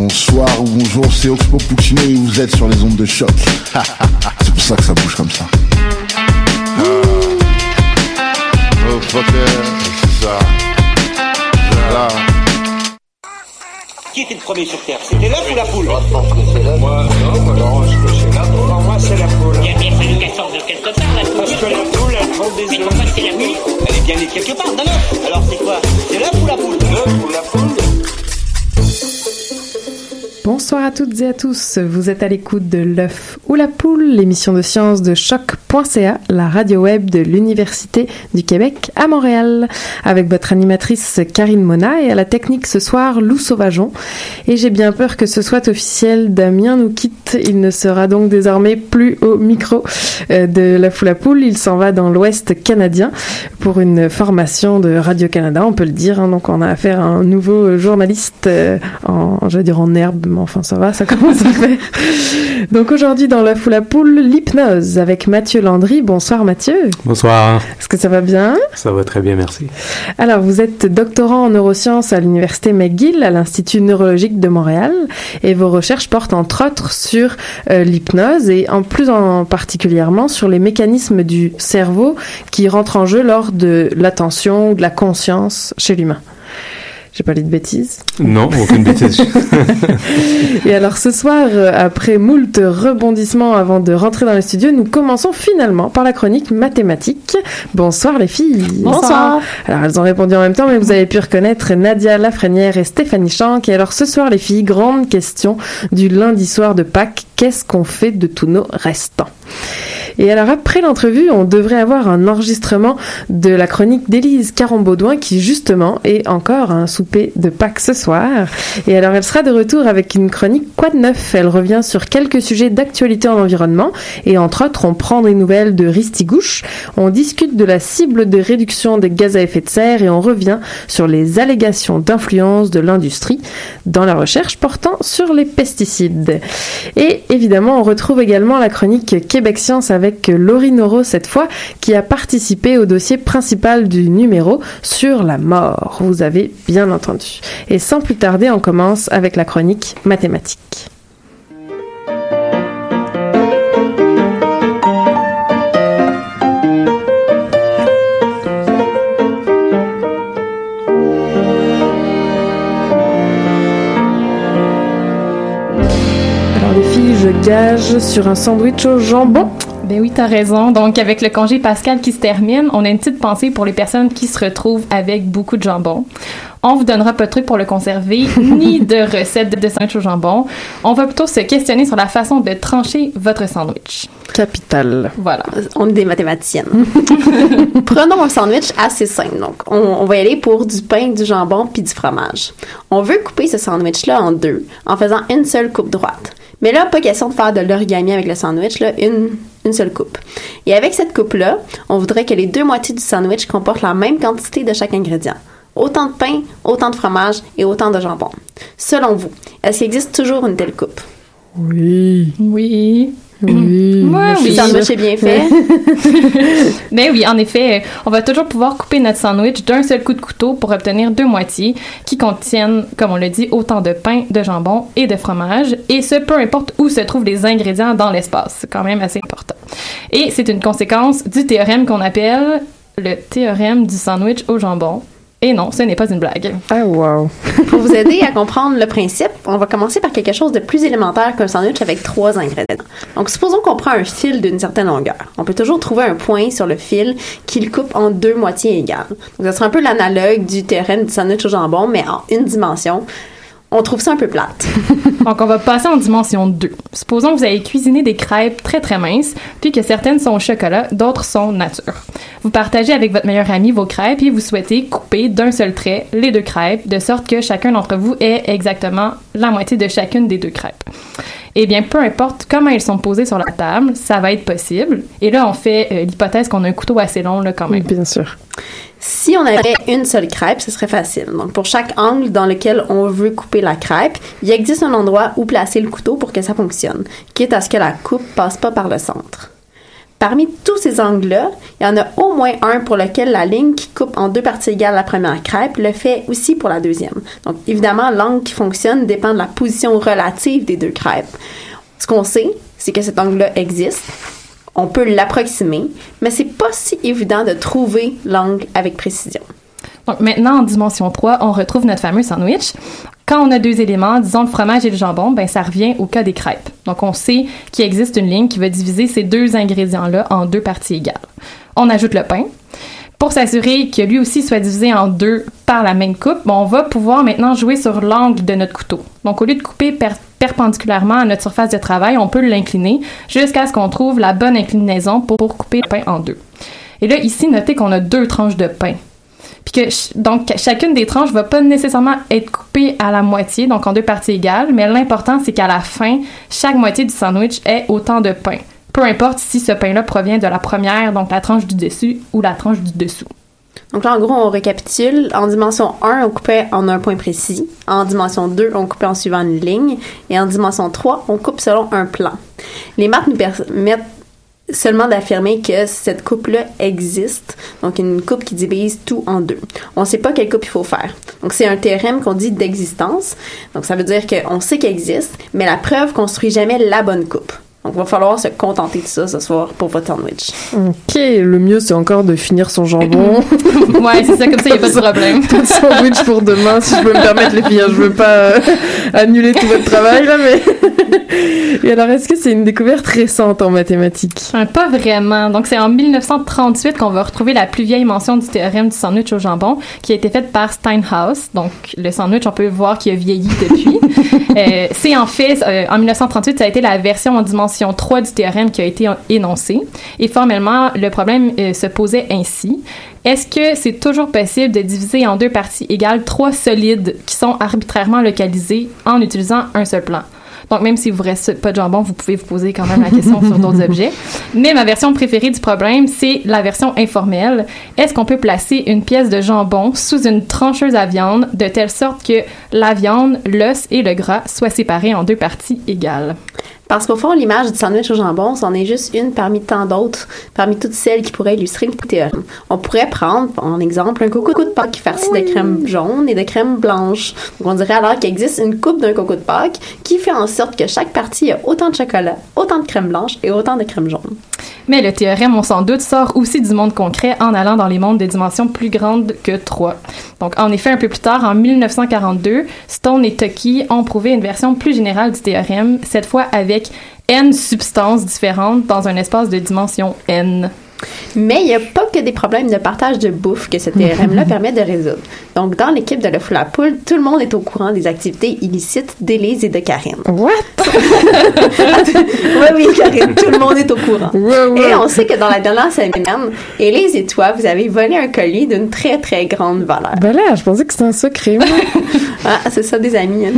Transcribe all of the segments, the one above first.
Bonsoir ou bonjour, c'est Oxpo Puccino et vous êtes sur les ondes de choc. c'est pour ça que ça bouge comme ça. Oh c'est ça. Là. Qui était le premier sur Terre? C'était l'œuf ou la poule? Moi, non, moi, non, je crois que c'est là. Pour moi, c'est la poule. Il a bien fallu qu'elle sorte de quelque part, la poule. Parce que la poule, elle prend des œufs. Mais pourquoi c'est la nuit Elle est bien née de quelque part, d'un œuf. Alors c'est quoi? C'est l'œuf ou la poule? L'œuf ou la poule? Bonsoir à toutes et à tous. Vous êtes à l'écoute de l'œuf ou la poule, l'émission de sciences de choc.ca, la radio web de l'Université du Québec à Montréal, avec votre animatrice Karine Mona et à la technique ce soir Lou Sauvageon. Et j'ai bien peur que ce soit officiel, Damien nous quitte. Il ne sera donc désormais plus au micro euh, de l'œuf ou la poule. Il s'en va dans l'Ouest canadien pour une formation de Radio-Canada, on peut le dire. hein. Donc on a affaire à un nouveau journaliste euh, en, je en herbe, mais enfin ça va, ça commence à faire. Donc aujourd'hui dans l'œuf ou la poule, l'hypnose avec Mathieu Landry. Bonsoir Mathieu. Bonsoir, Est-ce que ça va bien? Ça va très bien, merci. Alors vous êtes doctorant en neurosciences à l'université McGill à l'Institut neurologique de Montréal et vos recherches portent entre autres sur euh, l'hypnose et en plus en particulièrement sur les mécanismes du cerveau qui rentrent en jeu lors de l'attention ou de la conscience chez l'humain. J'ai pas dit de bêtises. Non, aucune bêtise. Et alors ce soir, euh, après moult rebondissements avant de rentrer dans le studio, nous commençons finalement par la chronique mathématique. Bonsoir les filles. Bonsoir. Alors elles ont répondu en même temps, mais vous avez pu reconnaître Nadia Lafrenière et Stéphanie Chanck. Et alors ce soir les filles, grande question du lundi soir de Pâques. Qu'est-ce qu'on fait de tous nos restants? Et alors après l'entrevue, on devrait avoir un enregistrement de la chronique d'Élise Caron-Baudouin qui justement est encore à un souper de Pâques ce soir. Et alors elle sera de retour avec une chronique Quoi de neuf? Elle revient sur quelques sujets d'actualité en environnement et entre autres on prend des nouvelles de Ristigouche, on discute de la cible de réduction des gaz à effet de serre et on revient sur les allégations d'influence de l'industrie dans la recherche portant sur les pesticides. Et évidemment on retrouve également la chronique Québec Science avec Laurie Noro cette fois, qui a participé au dossier principal du numéro sur la mort. Vous avez bien entendu. Et sans plus tarder, on commence avec la chronique mathématique. Alors les filles, je gage sur un sandwich au jambon Ben oui, t'as raison. Donc, avec le congé pascal qui se termine, on a une petite pensée pour les personnes qui se retrouvent avec beaucoup de jambon. On vous donnera pas de trucs pour le conserver, ni de recettes de sandwich au jambon. On va plutôt se questionner sur la façon de trancher votre sandwich. Capital. Voilà. On est des mathématiciennes. Prenons un sandwich assez simple. Donc, on, on va y aller pour du pain, du jambon puis du fromage. On veut couper ce sandwich-là en deux, en faisant une seule coupe droite. Mais là, pas question de faire de l'origami avec le sandwich, là, une, une seule coupe. Et avec cette coupe-là, on voudrait que les deux moitiés du sandwich comportent la même quantité de chaque ingrédient. Autant de pain, autant de fromage et autant de jambon. Selon vous, est-ce qu'il existe toujours une telle coupe? Oui. Oui. Oui. Moi, Le oui. sandwich est bien fait. Mais oui, en effet, on va toujours pouvoir couper notre sandwich d'un seul coup de couteau pour obtenir deux moitiés qui contiennent, comme on l'a dit, autant de pain, de jambon et de fromage. Et ce, peu importe où se trouvent les ingrédients dans l'espace. C'est quand même assez important. Et c'est une conséquence du théorème qu'on appelle le théorème du sandwich au jambon. Et non, ce n'est pas une blague. Ah, wow. Pour vous aider à comprendre le principe, on va commencer par quelque chose de plus élémentaire qu'un sandwich avec trois ingrédients. Donc, supposons qu'on prend un fil d'une certaine longueur. On peut toujours trouver un point sur le fil qui le coupe en deux moitiés égales. Donc, ça sera un peu l'analogue du théorème du sandwich au jambon, mais en une dimension. On trouve ça un peu plate. Donc, on va passer en dimension 2. Supposons que vous avez cuisiné des crêpes très très minces, puis que certaines sont au chocolat, d'autres sont nature. Vous partagez avec votre meilleur ami vos crêpes et vous souhaitez couper d'un seul trait les deux crêpes, de sorte que chacun d'entre vous ait exactement la moitié de chacune des deux crêpes. Eh bien, peu importe comment elles sont posées sur la table, ça va être possible. Et là, on fait euh, l'hypothèse qu'on a un couteau assez long, là, quand même. Bien sûr. Si on avait une seule crêpe, ce serait facile. Donc, pour chaque angle dans lequel on veut couper la crêpe, il existe un endroit où placer le couteau pour que ça fonctionne, quitte à ce que la coupe passe pas par le centre. Parmi tous ces angles-là, il y en a au moins un pour lequel la ligne qui coupe en deux parties égales la première crêpe le fait aussi pour la deuxième. Donc, évidemment, l'angle qui fonctionne dépend de la position relative des deux crêpes. Ce qu'on sait, c'est que cet angle-là existe. On peut l'approximer, mais c'est pas si évident de trouver l'angle avec précision. Donc maintenant, en dimension 3, on retrouve notre fameux sandwich. Quand on a deux éléments, disons le fromage et le jambon, ben ça revient au cas des crêpes. Donc on sait qu'il existe une ligne qui va diviser ces deux ingrédients-là en deux parties égales. On ajoute le pain. Pour s'assurer que lui aussi soit divisé en deux par la même coupe, bon, on va pouvoir maintenant jouer sur l'angle de notre couteau. Donc au lieu de couper per- perpendiculairement à notre surface de travail, on peut l'incliner jusqu'à ce qu'on trouve la bonne inclinaison pour, couper le pain en deux. Et là, ici, notez qu'on a deux tranches de pain. Puis que donc chacune des tranches va pas nécessairement être coupée à la moitié, donc en deux parties égales, mais l'important c'est qu'à la fin, chaque moitié du sandwich ait autant de pain. Peu importe si ce pain-là provient de la première, donc la tranche du dessus, ou la tranche du dessous. Donc là, en gros, on récapitule. En dimension 1, on coupait en un point précis. En dimension 2, on coupait en suivant une ligne. Et en dimension 3, on coupe selon un plan. Les maths nous permettent seulement d'affirmer que cette coupe-là existe. Donc, une coupe qui divise tout en deux. On ne sait pas quelle coupe il faut faire. Donc, c'est un théorème qu'on dit d'existence. Donc, ça veut dire qu'on sait qu'elle existe, mais la preuve construit jamais la bonne coupe. Donc, il va falloir se contenter de ça ce soir pour votre sandwich. Ok, le mieux c'est encore de finir son jambon. ouais, c'est ça, comme ça, il n'y a pas de problème. Pas de sandwich pour demain, si je peux me permettre les filles. hein, Je veux pas euh, annuler tout votre travail là, mais. Et alors, est-ce que c'est une découverte récente en mathématiques? Pas vraiment. Donc, c'est en 1938 qu'on va retrouver la plus vieille mention du théorème du sandwich au jambon, qui a été faite par Steinhaus. Donc, le sandwich, on peut voir qu'il a vieilli depuis. Euh, c'est en fait, euh, en 1938, ça a été la version en dimension 3 du théorème qui a été énoncée. Et formellement, le problème euh, se posait ainsi. Est-ce que c'est toujours possible de diviser en deux parties égales trois solides qui sont arbitrairement localisés en utilisant un seul plan? Donc, même si vous ne reste pas de jambon, vous pouvez vous poser quand même la question sur d'autres objets. Mais ma version préférée du problème, c'est la version informelle. Est-ce qu'on peut placer une pièce de jambon sous une trancheuse à viande de telle sorte que la viande, l'os et le gras soient séparés en deux parties égales? Parce qu'au fond, l'image du sandwich au jambon, c'en est juste une parmi tant d'autres, parmi toutes celles qui pourraient illustrer le théorème. On pourrait prendre, en exemple, un coco de Pâques farci de crème jaune et de crème blanche. Donc, on dirait alors qu'il existe une coupe d'un coco de Pâques qui fait en sorte que chaque partie a autant de chocolat, autant de crème blanche et autant de crème jaune. Mais le théorème, on s'en doute, sort aussi du monde concret en allant dans les mondes de dimensions plus grandes que 3. Donc, en effet, un peu plus tard, en 1942, Stone et Tucky ont prouvé une version plus générale du théorème, cette fois avec n substances différentes dans un espace de dimension n. Mais il n'y a pas que des problèmes de partage de bouffe que ce théorème-là permet de résoudre. Donc, dans l'équipe de Le Fou la Poule, tout le monde est au courant des activités illicites d'Élise et de Karine. What? oui, oui, Karine, tout le monde est au courant. Et on sait que dans la dernière semaine, Élise et toi, vous avez volé un colis d'une très, très grande valeur. Ben là, je pensais que c'était un secret. Ah, c'est ça, des amis. hein.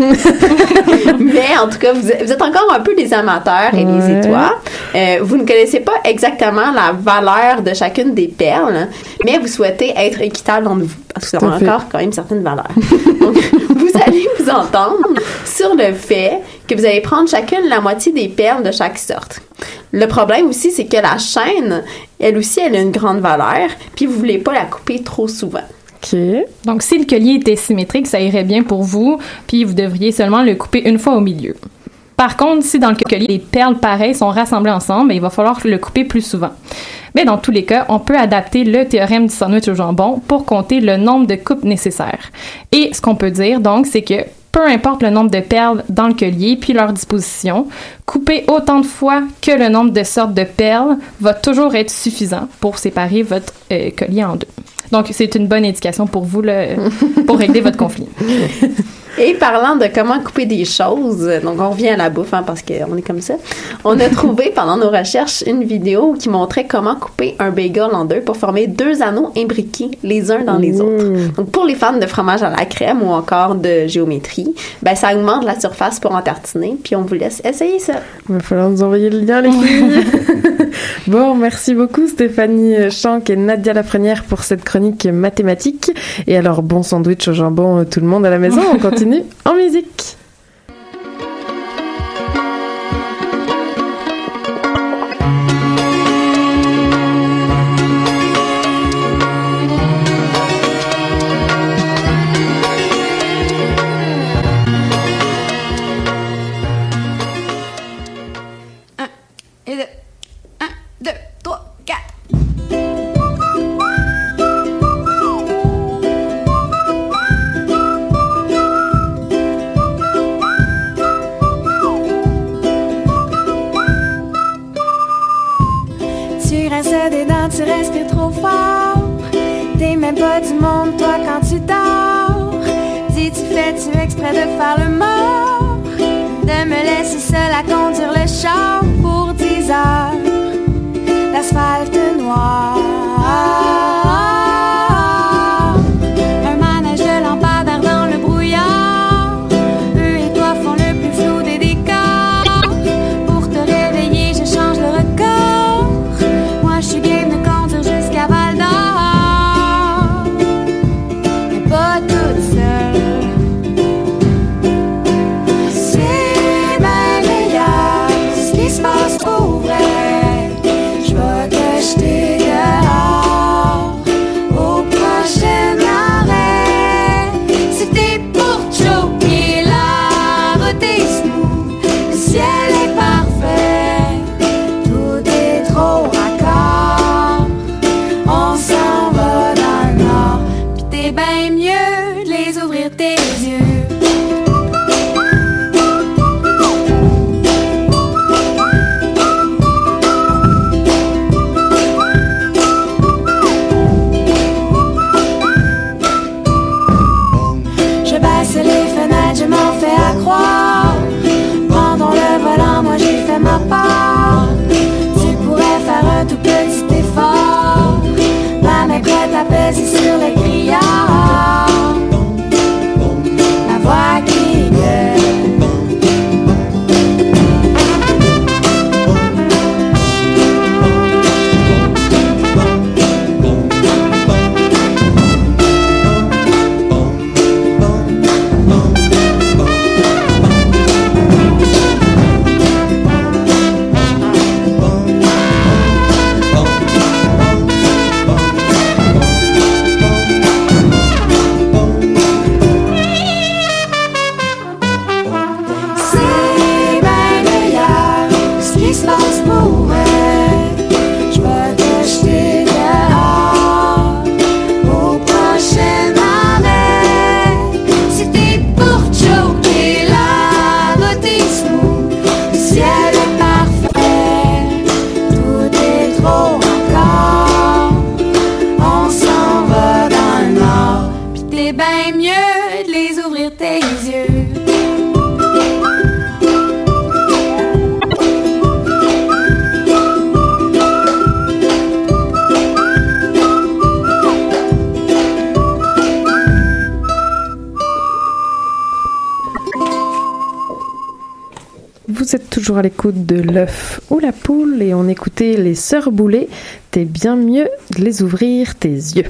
Mais en tout cas, vous êtes, vous êtes encore un peu des amateurs, Élise Ouais. et toi. Euh, vous ne connaissez pas exactement la valeur de chacune des perles, mais vous souhaitez être équitable entre vous, parce avez fait. encore quand même certaines valeurs. Donc, vous allez vous entendre sur le fait que vous allez prendre chacune la moitié des perles de chaque sorte. Le problème aussi, c'est que la chaîne, elle aussi, elle a une grande valeur, puis vous voulez pas la couper trop souvent. OK. Donc, si le collier était symétrique, ça irait bien pour vous, puis vous devriez seulement le couper une fois au milieu. Par contre, si dans le collier, les perles pareilles sont rassemblées ensemble, ben, il va falloir le couper plus souvent. Mais dans tous les cas, on peut adapter le théorème du sandwich au jambon pour compter le nombre de coupes nécessaires. Et ce qu'on peut dire, donc, c'est que peu importe le nombre de perles dans le collier puis leur disposition, couper autant de fois que le nombre de sortes de perles va toujours être suffisant pour séparer votre euh, collier en deux. Donc, c'est une bonne indication pour vous là, pour régler votre conflit. Et parlant de comment couper des choses, donc on revient à la bouffe hein, parce qu'on est comme ça, on a trouvé pendant nos recherches une vidéo qui montrait comment couper un bagel en deux pour former deux anneaux imbriqués les uns dans les autres. Donc pour les fans de fromage à la crème ou encore de géométrie, ben ça augmente la surface pour en tartiner, puis on vous laisse essayer ça. Il va falloir nous envoyer le lien, les filles. bon, merci beaucoup Stéphanie Chanck et Nadia Lafrenière pour cette chronique mathématique. Et alors, bon sandwich au jambon, euh, tout le monde à la maison. On continue en musique. Toujours à l'écoute de l'œuf ou la poule et on écoutait les sœurs boulées. T'es bien mieux de les ouvrir tes yeux.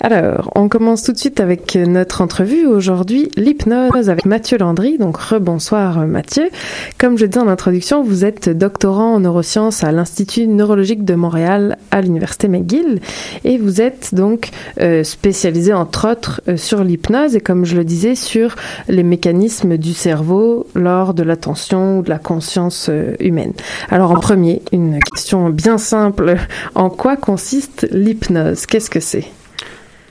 Alors, on commence tout de suite avec notre entrevue aujourd'hui, l'hypnose avec Mathieu Landry. Donc, rebonsoir Mathieu. Comme je dis en introduction, vous êtes doctorant en neurosciences à l'Institut neurologique de Montréal à l'Université McGill et vous êtes donc euh, spécialisé entre autres euh, sur l'hypnose et comme je le disais sur les mécanismes du cerveau lors de l'attention ou de la conscience euh, humaine. Alors en premier, une question bien simple. En quoi consiste l'hypnose? Qu'est-ce que c'est?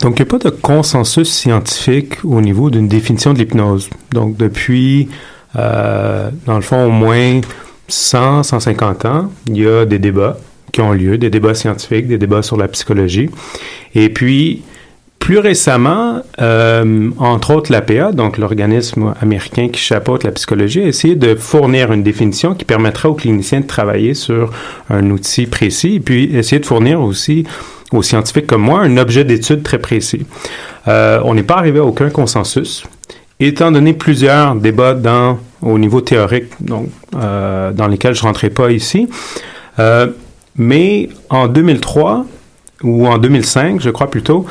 Donc, il n'y a pas de consensus scientifique au niveau d'une définition de l'hypnose. Donc, depuis, euh, dans le fond, au moins 100, 150 ans, il y a des débats qui ont lieu, des débats scientifiques, des débats sur la psychologie. Et puis, plus récemment, euh, entre autres l'APA, donc l'organisme américain qui chapeaute la psychologie, a essayé de fournir une définition qui permettra aux cliniciens de travailler sur un outil précis et puis essayer de fournir aussi aux scientifiques comme moi un objet d'étude très précis. Euh, on n'est pas arrivé à aucun consensus. Étant donné plusieurs débats au niveau théorique, euh, dans lesquels je ne rentrerai pas ici, euh, mais en 2003 ou en 2005, je crois plutôt,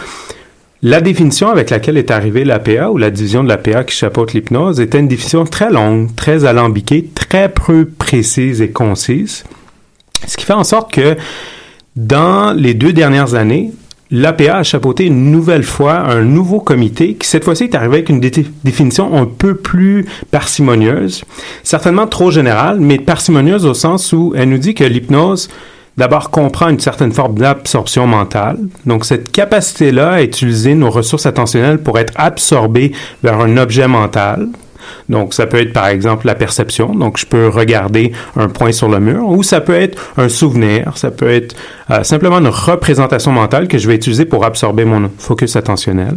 la définition avec laquelle est arrivée l'APA ou la division de l'APA qui chapeaute l'hypnose était une définition très longue, très alambiquée, très peu précise et concise. Ce qui fait en sorte que dans les deux dernières années, l'APA a chapeauté une nouvelle fois un nouveau comité qui cette fois-ci est arrivé avec une dé définition un peu plus parcimonieuse, certainement trop générale, mais parcimonieuse au sens où elle nous dit que l'hypnose d'abord comprend une certaine forme d'absorption mentale. Donc cette capacité-là à utiliser nos ressources attentionnelles pour être absorbées vers un objet mental. Donc ça peut être par exemple la perception, donc je peux regarder un point sur le mur, ou ça peut être un souvenir, ça peut être euh, simplement une représentation mentale que je vais utiliser pour absorber mon focus attentionnel.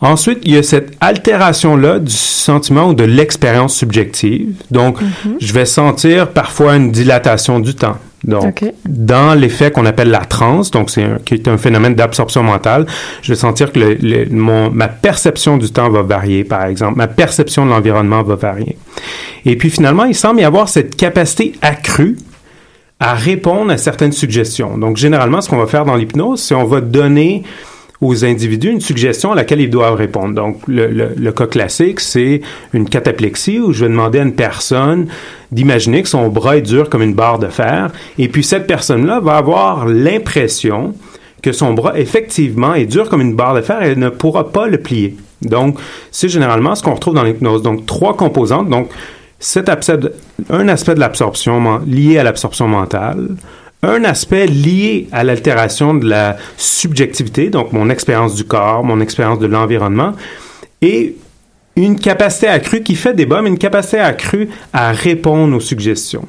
Ensuite, il y a cette altération-là du sentiment ou de l'expérience subjective. Donc, mm -hmm. je vais sentir parfois une dilatation du temps. Donc, okay. dans l'effet qu'on appelle la transe, donc c'est un, qui est un phénomène d'absorption mentale, je vais sentir que le, le, mon, ma perception du temps va varier, par exemple, ma perception de l'environnement va varier. Et puis finalement, il semble y avoir cette capacité accrue à répondre à certaines suggestions. Donc, généralement, ce qu'on va faire dans l'hypnose, c'est on va donner aux individus une suggestion à laquelle ils doivent répondre. Donc, le, cas classique, c'est une cataplexie où je vais demander à une personne d'imaginer que son bras est dur comme une barre de fer, et puis cette personne-là va avoir l'impression que son bras, effectivement, est dur comme une barre de fer et elle ne pourra pas le plier. Donc, c'est généralement ce qu'on retrouve dans l'hypnose. Donc, trois composantes. Donc, cet aspect, un aspect de l'absorption lié à l'absorption mentale, un aspect lié à l'altération de la subjectivité, donc mon expérience du corps, mon expérience de l'environnement, et une capacité accrue qui fait débat, mais une capacité accrue à répondre aux suggestions.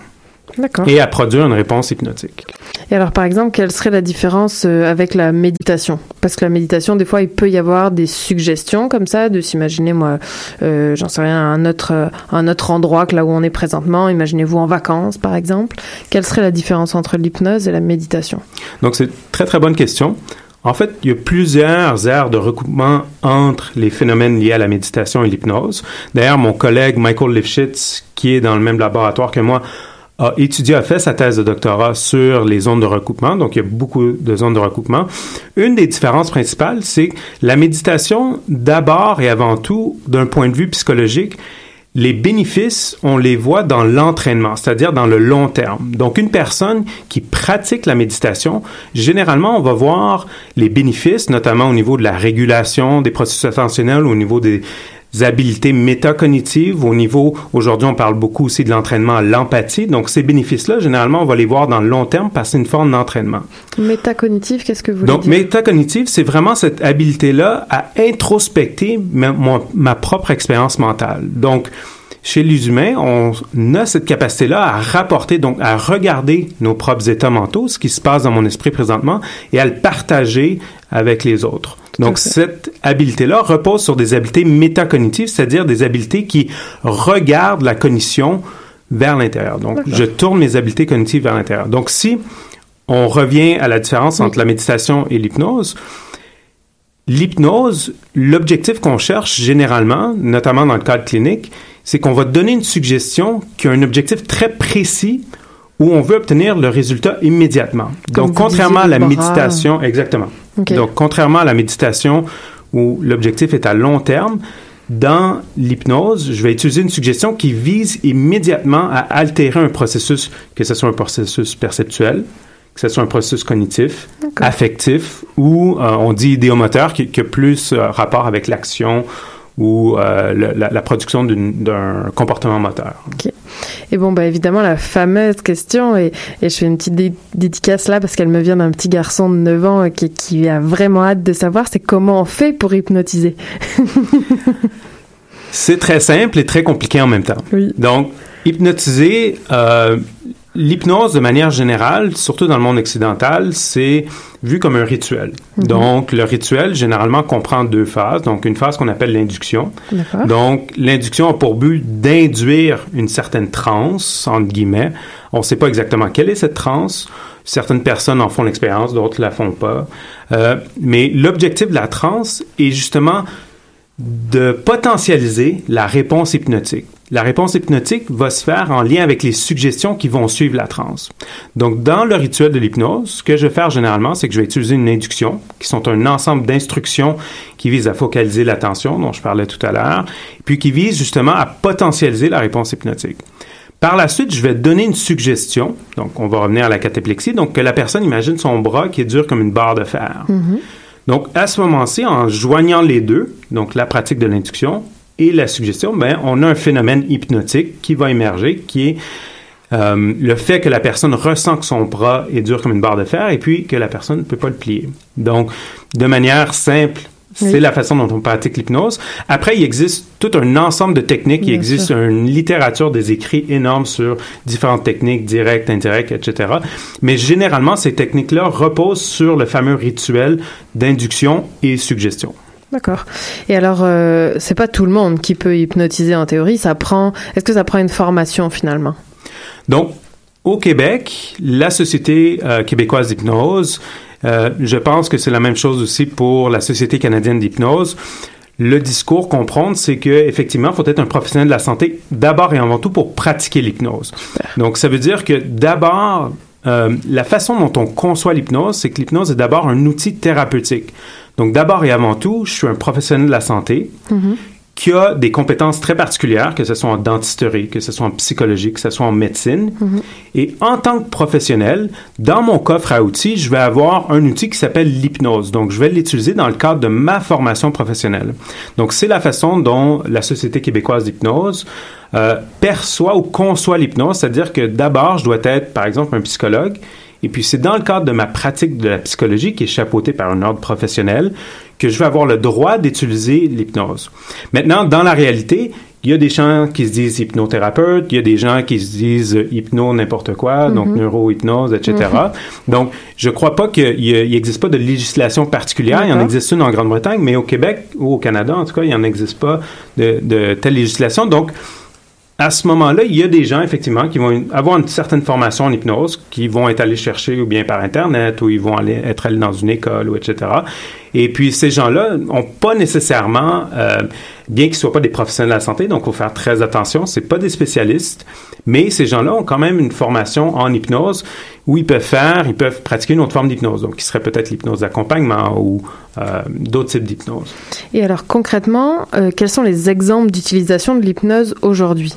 Et à produire une réponse hypnotique. Et alors, par exemple, quelle serait la différence euh, avec la méditation? Parce que la méditation, des fois, il peut y avoir des suggestions comme ça, de s'imaginer, moi, euh, j'en sais rien, un autre, un autre endroit que là où on est présentement. Imaginez-vous en vacances, par exemple. Quelle serait la différence entre l'hypnose et la méditation? Donc, c'est une très, très bonne question. En fait, il y a plusieurs aires de recoupement entre les phénomènes liés à la méditation et l'hypnose. D'ailleurs, mon collègue Michael Lifshitz, qui est dans le même laboratoire que moi, a étudié, a fait sa thèse de doctorat sur les zones de recoupement. Donc, il y a beaucoup de zones de recoupement. Une des différences principales, c'est que la méditation, d'abord et avant tout, d'un point de vue psychologique, les bénéfices, on les voit dans l'entraînement, c'est-à-dire dans le long terme. Donc, une personne qui pratique la méditation, généralement, on va voir les bénéfices, notamment au niveau de la régulation des processus attentionnels, au niveau des habiletés métacognitives au niveau, aujourd'hui on parle beaucoup aussi de l'entraînement à l'empathie, donc ces bénéfices-là, généralement on va les voir dans le long terme parce que c'est une forme d'entraînement. Métacognitive, qu'est-ce que vous Donc dire? métacognitive, c'est vraiment cette habileté-là à introspecter ma, ma propre expérience mentale. Donc, chez les humains, on a cette capacité-là à rapporter, donc à regarder nos propres états mentaux, ce qui se passe dans mon esprit présentement, et à le partager avec les autres. Donc, cette habileté-là repose sur des habiletés métacognitives, c'est-à-dire des habiletés qui regardent la cognition vers l'intérieur. Donc, je tourne mes habiletés cognitives vers l'intérieur. Donc, si on revient à la différence entre la méditation et l'hypnose, l'hypnose, l'objectif qu'on cherche généralement, notamment dans le cadre clinique, c'est qu'on va donner une suggestion qui a un objectif très précis où on veut obtenir le résultat immédiatement. Comme Donc, contrairement à la méditation, exactement. Donc, contrairement à la méditation où l'objectif est à long terme, dans l'hypnose, je vais utiliser une suggestion qui vise immédiatement à altérer un processus, que ce soit un processus perceptuel, que ce soit un processus cognitif, affectif, ou euh, on dit idéomoteur, qui, qui a plus euh, rapport avec l'action ou euh, le- la, la production d'un comportement moteur. Ok. Et bon, bah évidemment, la fameuse question, et, et je fais une petite dé- dédicace là parce qu'elle me vient d'un petit garçon de 9 ans euh, qui, qui a vraiment hâte de savoir, c'est comment on fait pour hypnotiser. C'est très simple et très compliqué en même temps. Donc, hypnotiser, euh, l'hypnose de manière générale, surtout dans le monde occidental, c'est vu comme un rituel. Mhm. Donc, le rituel, généralement, comprend deux phases. Donc, une phase qu'on appelle l'induction. Donc, l'induction a pour but d'induire une certaine transe, entre guillemets. On ne sait pas exactement quelle est cette transe. Certaines personnes en font l'expérience, d'autres la font pas. Euh, mais l'objectif de la transe est justement de potentialiser la réponse hypnotique. La réponse hypnotique va se faire en lien avec les suggestions qui vont suivre la transe. Donc, dans le rituel de l'hypnose, ce que je vais faire généralement, c'est que je vais utiliser une induction, qui sont un ensemble d'instructions qui visent à focaliser l'attention, dont je parlais tout à l'heure, puis qui visent justement à potentialiser la réponse hypnotique. Par la suite, je vais donner une suggestion. Donc, on va revenir à la cataplexie. Donc, que la personne imagine son bras qui est dur comme une barre de fer. Donc, à ce moment-ci, en joignant les deux, donc la pratique de l'induction et la suggestion, ben, on a un phénomène hypnotique qui va émerger, qui est euh, le fait que la personne ressent que son bras est dur comme une barre de fer et puis que la personne ne peut pas le plier. Donc, de manière simple, c'est Oui. la façon dont on pratique l'hypnose. Après, il existe tout un ensemble de techniques. il existe sûr. une littérature, des écrits énormes sur différentes techniques, directes, indirectes, etc. Mais généralement, ces techniques-là reposent sur le fameux rituel d'induction et suggestion. D'accord. Et alors, euh, c'est pas tout le monde qui peut hypnotiser en théorie. Ça prend. Est-ce que ça prend une formation finalement? Donc, au Québec, la Société euh, québécoise d'hypnose, euh, je pense que c'est la même chose aussi pour la Société canadienne d'hypnose. Le discours qu'on prône, c'est qu'effectivement, il faut être un professionnel de la santé d'abord et avant tout pour pratiquer l'hypnose. Donc, ça veut dire que d'abord, euh, la façon dont on conçoit l'hypnose, c'est que l'hypnose est d'abord un outil thérapeutique. Donc, d'abord et avant tout, je suis un professionnel de la santé qui a des compétences très particulières, que ce soit en dentisterie, que ce soit en psychologie, que ce soit en médecine. Et en tant que professionnel, dans mon coffre à outils, je vais avoir un outil qui s'appelle l'hypnose. Donc, je vais l'utiliser dans le cadre de ma formation professionnelle. Donc, c'est la façon dont la Société québécoise d'hypnose euh, perçoit ou conçoit l'hypnose, c'est-à-dire que d'abord, je dois être, par exemple, un psychologue. Et puis, c'est dans le cadre de ma pratique de la psychologie, qui est chapeautée par un ordre professionnel, que je vais avoir le droit d'utiliser l'hypnose. Maintenant, dans la réalité, il y a des gens qui se disent hypnothérapeutes, il y a des gens qui se disent hypno n'importe quoi, donc Mhm. neuro-hypnose, etc. Donc, je crois pas qu'il n'existe pas de législation particulière. Il y en existe une en Grande-Bretagne, mais au Québec ou au Canada, en tout cas, il n'y en existe pas de, de telle législation. Donc, à ce moment-là, il y a des gens, effectivement, qui vont avoir une certaine formation en hypnose, qui vont être allés chercher ou bien par Internet, ou ils vont aller, être allés dans une école, ou etc. Et puis, ces gens-là n'ont pas nécessairement, euh, bien qu'ils ne soient pas des professionnels de la santé, donc il faut faire très attention, c'est pas des spécialistes, mais ces gens-là ont quand même une formation en hypnose où ils peuvent faire, ils peuvent pratiquer une autre forme d'hypnose, donc qui serait peut-être l'hypnose d'accompagnement ou euh, d'autres types d'hypnose. Et alors concrètement, euh, quels sont les exemples d'utilisation de l'hypnose aujourd'hui?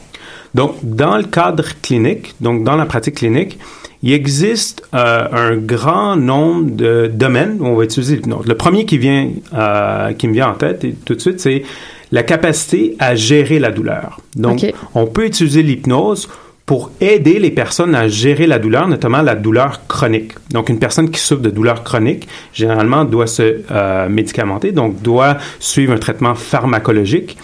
Donc, dans le cadre clinique, donc dans la pratique clinique, il existe euh, un grand nombre de domaines où on va utiliser l'hypnose. Le premier qui vient, euh, qui me vient en tête et tout de suite, c'est la capacité à gérer la douleur. Donc, on peut utiliser l'hypnose pour aider les personnes à gérer la douleur, notamment la douleur chronique. Donc, une personne qui souffre de douleur chronique, généralement, doit se euh, médicamenter, donc doit suivre un traitement pharmacologique.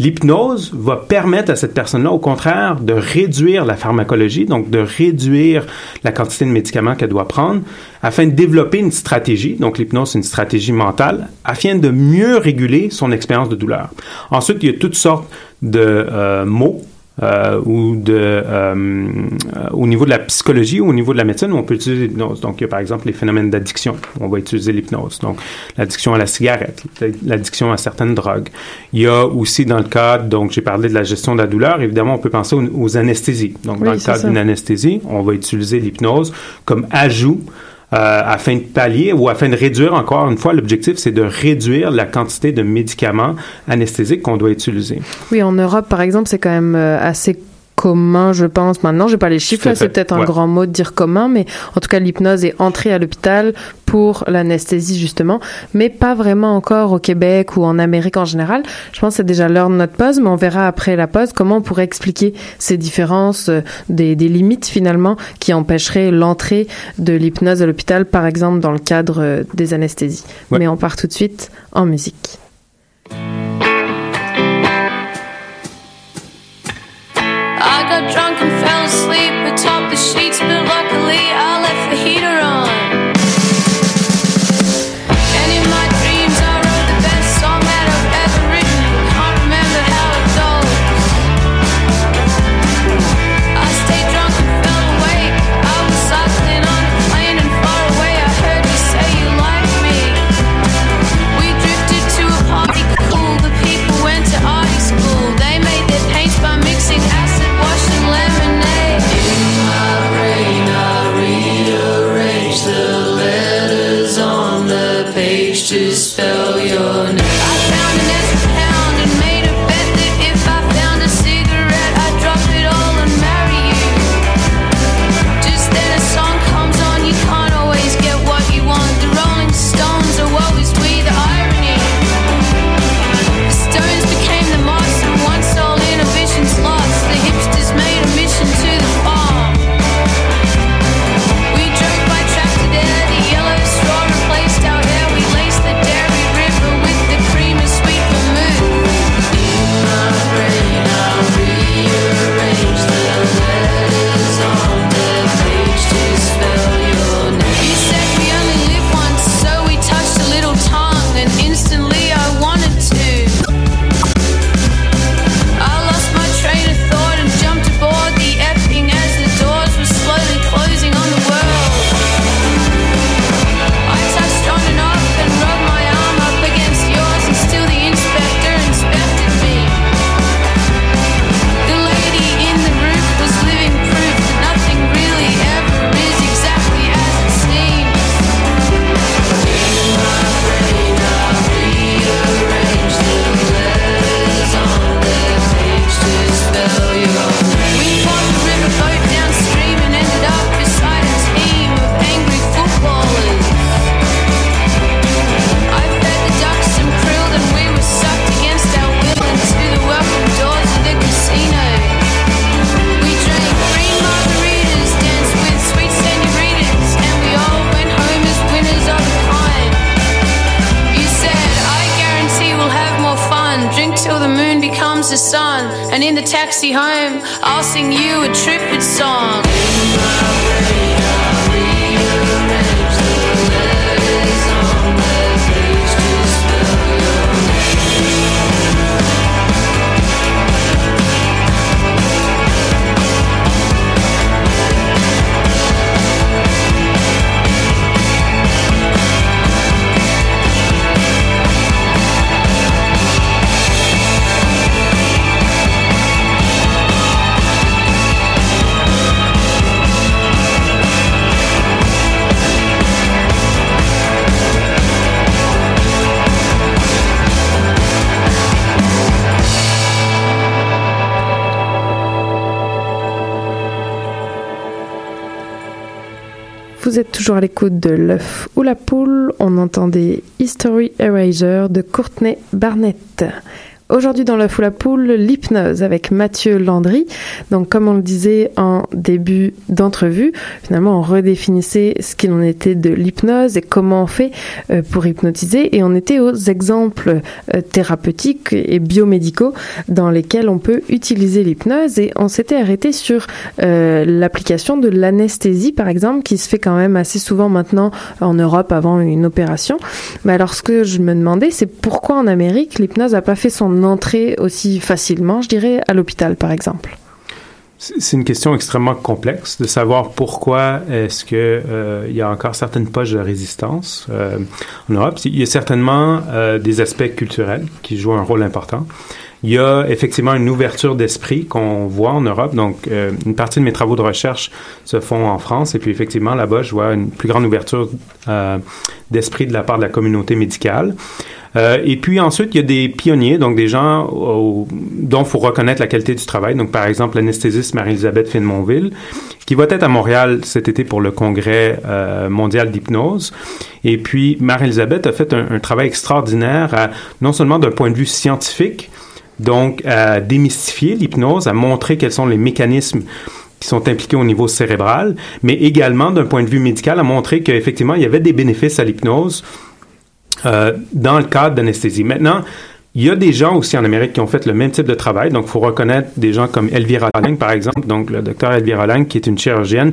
L'hypnose va permettre à cette personne-là, au contraire, de réduire la pharmacologie, donc de réduire la quantité de médicaments qu'elle doit prendre, afin de développer une stratégie. Donc, l'hypnose, c'est une stratégie mentale, afin de mieux réguler son expérience de douleur. Ensuite, il y a toutes sortes de euh, mots euh, ou de euh, au niveau de la psychologie ou au niveau de la médecine, on peut utiliser l'hypnose. Donc, il y a par exemple les phénomènes d'addiction. On va utiliser l'hypnose. Donc, l'addiction à la cigarette, l'addiction à certaines drogues. Il y a aussi dans le cadre, donc j'ai parlé de la gestion de la douleur, évidemment, on peut penser aux, aux anesthésies. Donc, Oui, dans le cadre d'une anesthésie, on va utiliser l'hypnose comme ajout afin de pallier ou afin de réduire, encore une fois, l'objectif, c'est de réduire la quantité de médicaments anesthésiques qu'on doit utiliser. Oui, en Europe, par exemple, c'est quand même euh, assez commun, je pense. Maintenant, j'ai pas les chiffres, là, c'est peut-être un grand mot de dire commun, mais en tout cas, l'hypnose est entrée à l'hôpital pour l'anesthésie, justement, mais pas vraiment encore au Québec ou en Amérique en général. Je pense que c'est déjà l'heure de notre pause, mais on verra après la pause comment on pourrait expliquer ces différences, euh, des, des limites finalement qui empêcheraient l'entrée de l'hypnose à l'hôpital, par exemple, dans le cadre euh, des anesthésies. Mais on part tout de suite en musique. I'll sing you toujours à l'écoute de l'œuf ou la poule. On entendait History Eraser de Courtney Barnett. Aujourd'hui dans l'œuf ou la poule, l'hypnose avec Mathieu Landry. Donc comme on le disait en début d'entrevue, finalement on redéfinissait ce qu'il en était de l'hypnose et comment on fait euh, pour hypnotiser et on était aux exemples euh, thérapeutiques et biomédicaux dans lesquels on peut utiliser l'hypnose et on s'était arrêté sur euh, l'application de l'anesthésie par exemple qui se fait quand même assez souvent maintenant en Europe avant une opération. Mais alors ce que je me demandais c'est pourquoi en Amérique l'hypnose n'a pas fait son entrée aussi facilement, je dirais, à l'hôpital par exemple. C'est une question extrêmement complexe de savoir pourquoi est-ce que euh, il y a encore certaines poches de résistance euh, en Europe. Il y a certainement euh, des aspects culturels qui jouent un rôle important. Il y a effectivement une ouverture d'esprit qu'on voit en Europe. Donc, une partie de mes travaux de recherche se font en France. Et puis, effectivement, là-bas, je vois une plus grande ouverture d'esprit de la part de la communauté médicale. Euh, et puis ensuite, il y a des pionniers, donc des gens au- dont faut reconnaître la qualité du travail. Donc, par exemple, l'anesthésiste Marie-Elisabeth Finemonville, qui va être à Montréal cet été pour le congrès euh, mondial d'hypnose. Et puis, Marie-Elisabeth a fait un, un travail extraordinaire, à- non seulement d'un point de vue scientifique, donc à démystifier l'hypnose, à montrer quels sont les mécanismes qui sont impliqués au niveau cérébral, mais également d'un point de vue médical, à montrer qu'effectivement, il y avait des bénéfices à l'hypnose euh, dans le cadre d'anesthésie. Maintenant, il y a des gens aussi en Amérique qui ont fait le même type de travail. Donc, il faut reconnaître des gens comme Elvira Lang, par exemple. Donc, le docteur Elvira Lang, qui est une chirurgienne,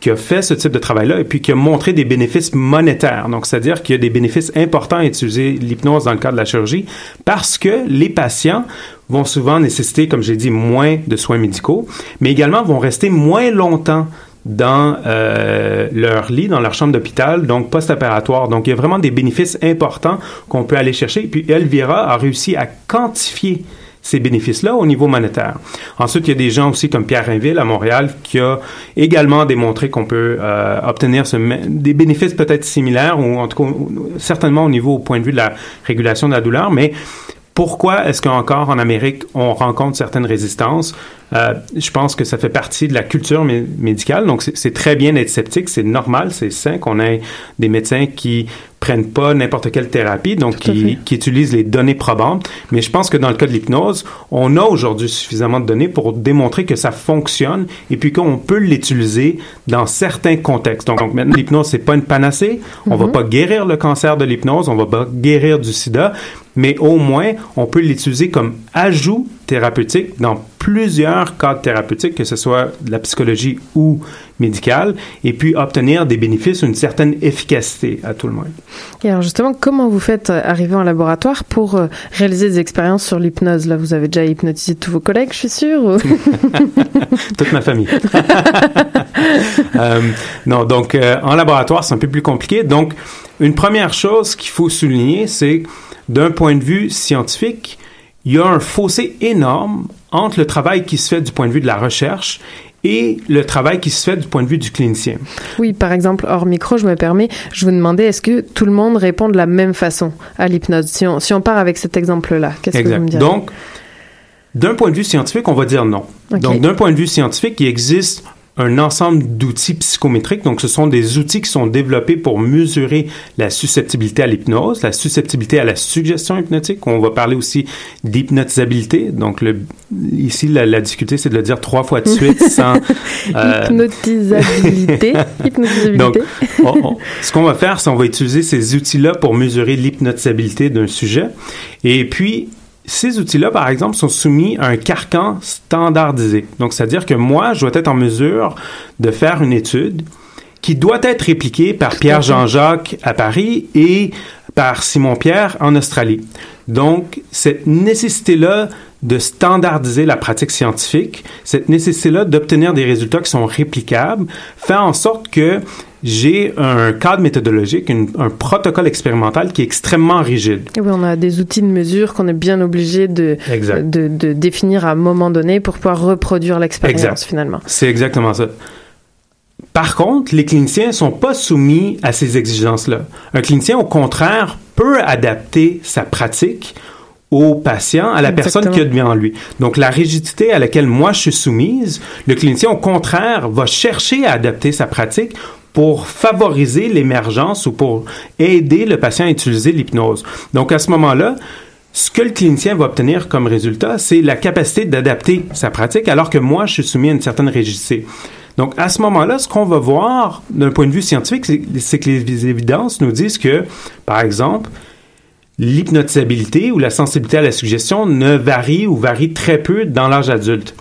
qui a fait ce type de travail-là et puis qui a montré des bénéfices monétaires. Donc, c'est-à-dire qu'il y a des bénéfices importants à utiliser l'hypnose dans le cadre de la chirurgie parce que les patients vont souvent nécessiter, comme j'ai dit, moins de soins médicaux, mais également vont rester moins longtemps dans euh, leur lit, dans leur chambre d'hôpital, donc post-opératoire. Donc, il y a vraiment des bénéfices importants qu'on peut aller chercher. Puis, Elvira a réussi à quantifier ces bénéfices-là au niveau monétaire. Ensuite, il y a des gens aussi comme Pierre Rainville à Montréal qui a également démontré qu'on peut euh, obtenir ce des bénéfices peut-être similaires ou en tout cas certainement au niveau au point de vue de la régulation de la douleur, mais pourquoi est-ce qu'encore en Amérique, on rencontre certaines résistances? Euh, je pense que ça fait partie de la culture mé- médicale. Donc, c'est- très bien d'être sceptique. C'est normal, c'est sain qu'on ait des médecins qui prennent pas n'importe quelle thérapie, donc qui, utilisent les données probantes. Mais je pense que dans le cas de l'hypnose, on a aujourd'hui suffisamment de données pour démontrer que ça fonctionne et puis qu'on peut l'utiliser dans certains contextes. Donc, donc maintenant, l'hypnose, c'est pas une panacée. On va Mhm. pas guérir le cancer de l'hypnose, on va pas guérir du sida, mais au moins, on peut l'utiliser comme ajout thérapeutique dans plusieurs cadres thérapeutiques, que ce soit de la psychologie ou médicale, et puis obtenir des bénéfices, une certaine efficacité à tout le monde. Et alors justement, comment vous faites euh, arriver en laboratoire pour euh, réaliser des expériences sur l'hypnose? Là, vous avez déjà hypnotisé tous vos collègues, je suis sûre. ou- Toute ma famille. Euh, non, donc euh, en laboratoire, c'est un peu plus compliqué. Donc, une première chose qu'il faut souligner, c'est que d'un point de vue scientifique, il y a un fossé énorme entre le travail qui se fait du point de vue de la recherche et le travail qui se fait du point de vue du clinicien. Oui, par exemple, hors micro, je me permets, je vous demandais, est-ce que tout le monde répond de la même façon à l'hypnose? Si on, si on part avec cet exemple-là, qu'est-ce que vous me direz? Donc, d'un point de vue scientifique, on va dire non. Donc, d'un point de vue scientifique, il existe un ensemble d'outils psychométriques. Donc, ce sont des outils qui sont développés pour mesurer la susceptibilité à l'hypnose, la susceptibilité à la suggestion hypnotique. On va parler aussi d'hypnotisabilité. Donc, le, ici, la, la difficulté, c'est de le dire trois fois de suite sans... euh, Hypnotisabilité. Hypnotisabilité. donc, on- on- ce qu'on va faire, c'est on va utiliser ces outils-là pour mesurer l'hypnotisabilité d'un sujet. Et puis, ces outils-là, par exemple, sont soumis à un carcan standardisé. Donc, c'est-à-dire que moi, je dois être en mesure de faire une étude qui doit être répliquée par Pierre Jean-Jacques à Paris et par Simon Pierre en Australie. Donc, cette nécessité-là de standardiser la pratique scientifique, cette nécessité-là d'obtenir des résultats qui sont réplicables, fait en sorte que j'ai un cadre méthodologique, une- un protocole expérimental qui est extrêmement rigide. Et oui, on a des outils de mesure qu'on est bien obligé de, Exact. de, de définir à un moment donné pour pouvoir reproduire l'expérience finalement. C'est exactement ça. Par contre, les cliniciens sont pas soumis à ces exigences-là. Un clinicien, au contraire, peut adapter sa pratique au patient, à la personne qui a devant lui. Donc, la rigidité à laquelle moi je suis soumise, le clinicien, au contraire, va chercher à adapter sa pratique pour favoriser l'émergence ou pour aider le patient à utiliser l'hypnose. Donc, à ce moment-là, ce que le clinicien va obtenir comme résultat, c'est la capacité d'adapter sa pratique, alors que moi, je suis soumis à une certaine rigidité. Donc, à ce moment-là, ce qu'on va voir d'un point de vue scientifique, c'est- que les évidences nous disent que, par exemple, l'hypnotisabilité ou la sensibilité à la suggestion ne varie ou varie très peu dans l'âge adulte.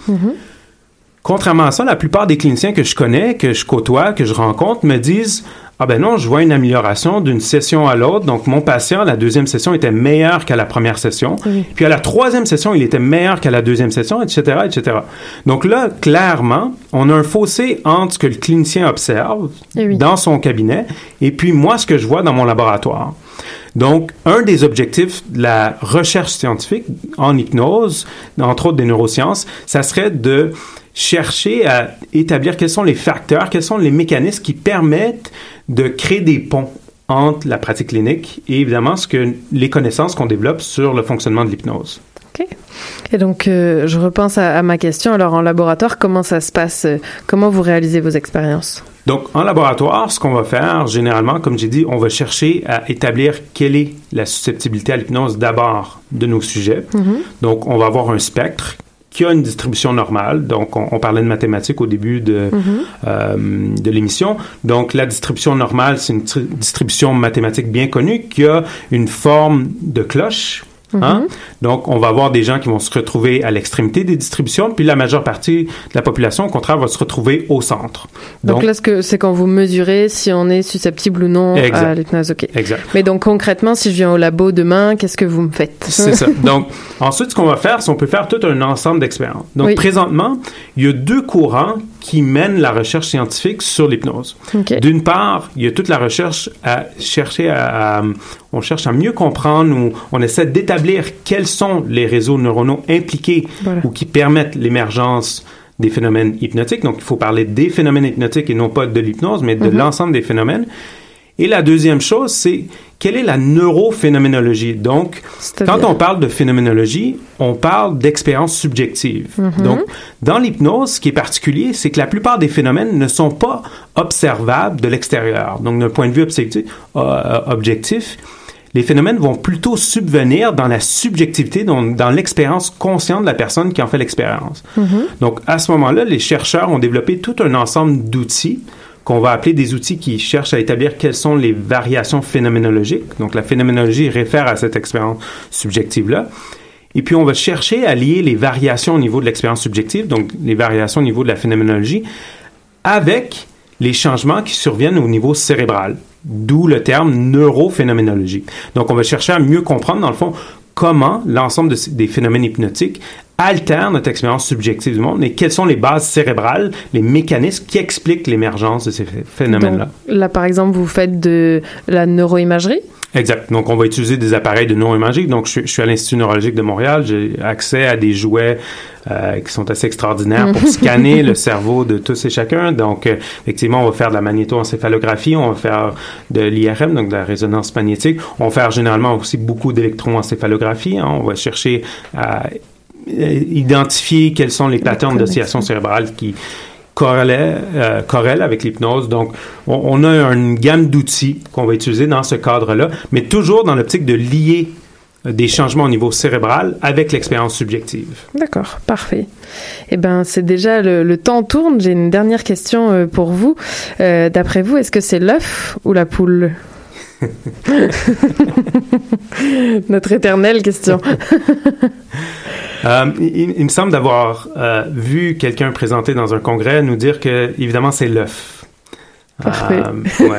Contrairement à ça, la plupart des cliniciens que je connais, que je côtoie, que je rencontre, me disent Ah ben non, je vois une amélioration d'une session à l'autre. Donc mon patient, la deuxième session était meilleure qu'à la première session. Puis à la troisième session, il était meilleur qu'à la deuxième session, etc., etc. Donc là, clairement, on a un fossé entre ce que le clinicien observe dans son cabinet et puis moi, ce que je vois dans mon laboratoire. Donc, un des objectifs de la recherche scientifique en hypnose, entre autres des neurosciences, ça serait de chercher à établir quels sont les facteurs, quels sont les mécanismes qui permettent de créer des ponts entre la pratique clinique et évidemment ce que les connaissances qu'on développe sur le fonctionnement de l'hypnose. OK. Et donc, euh, je repense à, à, ma question. Alors, en laboratoire, comment ça se passe? Comment vous réalisez vos expériences? Donc, en laboratoire, ce qu'on va faire, généralement, comme j'ai dit, on va chercher à établir quelle est la susceptibilité à l'hypnose d'abord de nos sujets. Mhm. Donc, on va avoir un spectre qui a une distribution normale. Donc, on, on parlait de mathématiques au début de, Mhm. euh, de l'émission. Donc, la distribution normale, c'est une tri- distribution mathématique bien connue qui a une forme de cloche. Hein? Mhm. Donc, on va avoir des gens qui vont se retrouver à l'extrémité des distributions, puis la majeure partie de la population, au contraire, va se retrouver au centre. Donc, là, c'est quand vous mesurez si on est susceptible ou non Exact. à l'hypnose. OK. Exact. Mais donc, concrètement, si je viens au labo demain, qu'est-ce que vous me faites? C'est ça. Donc, ensuite, ce qu'on va faire, c'est on peut faire tout un ensemble d'expériences. Donc, Oui. présentement, il y a deux courants qui mènent la recherche scientifique sur l'hypnose. D'une part, il y a toute la recherche à chercher à, à- on cherche à mieux comprendre ou on essaie d'établir quels sont les réseaux neuronaux impliqués Voilà. ou qui permettent l'émergence des phénomènes hypnotiques. Donc, il faut parler des phénomènes hypnotiques et non pas de l'hypnose, mais de Mhm. l'ensemble des phénomènes. Et la deuxième chose, c'est quelle est la neurophénoménologie? Donc, quand on parle de phénoménologie, on parle d'expérience subjective. Mhm. Donc, dans l'hypnose, ce qui est particulier, c'est que la plupart des phénomènes ne sont pas observables de l'extérieur. Donc, d'un point de vue objectif, euh, objectif, les phénomènes vont plutôt subvenir dans la subjectivité, donc dans l'expérience consciente de la personne qui en fait l'expérience. Mhm. Donc, à ce moment-là, les chercheurs ont développé tout un ensemble d'outils qu'on va appeler des outils qui cherchent à établir quelles sont les variations phénoménologiques. Donc, la phénoménologie réfère à cette expérience subjective-là. Et puis, on va chercher à lier les variations au niveau de l'expérience subjective, donc les variations au niveau de la phénoménologie, avec les changements qui surviennent au niveau cérébral, d'où le terme neurophénoménologie. Donc, on va chercher à mieux comprendre, dans le fond, comment l'ensemble des phénomènes hypnotiques altèrent notre expérience subjective du monde et quelles sont les bases cérébrales, les mécanismes qui expliquent l'émergence de ces phé- phénomènes-là. Là, par exemple, vous faites de la neuroimagerie? Exact. Donc, on va utiliser des appareils de neuroimagerie. Donc, je, je suis à l'Institut neurologique de Montréal. J'ai accès à des jouets euh, qui sont assez extraordinaires pour scanner le cerveau de tous et chacun. Donc, euh, effectivement, on va faire de la magnétoencéphalographie, on va faire de l'IRM, donc de la résonance magnétique. On va faire généralement aussi beaucoup d'électroencéphalographie. hein. On va chercher à euh, identifier quels sont les patterns d'oscillation cérébrale qui euh, corrèlent avec l'hypnose. Donc, on, a une gamme d'outils qu'on va utiliser dans ce cadre-là, mais toujours dans l'optique de lier euh, des changements au niveau cérébral avec l'expérience subjective. D'accord, parfait. Eh ben, c'est déjà le, temps tourne. J'ai une dernière question euh, pour vous. D'après vous, est-ce que c'est l'œuf ou la poule? Notre éternelle question. Euh, il, me semble d'avoir euh, vu quelqu'un présenter dans un congrès nous dire que, évidemment, c'est l'œuf. Parfait. Euh, ouais.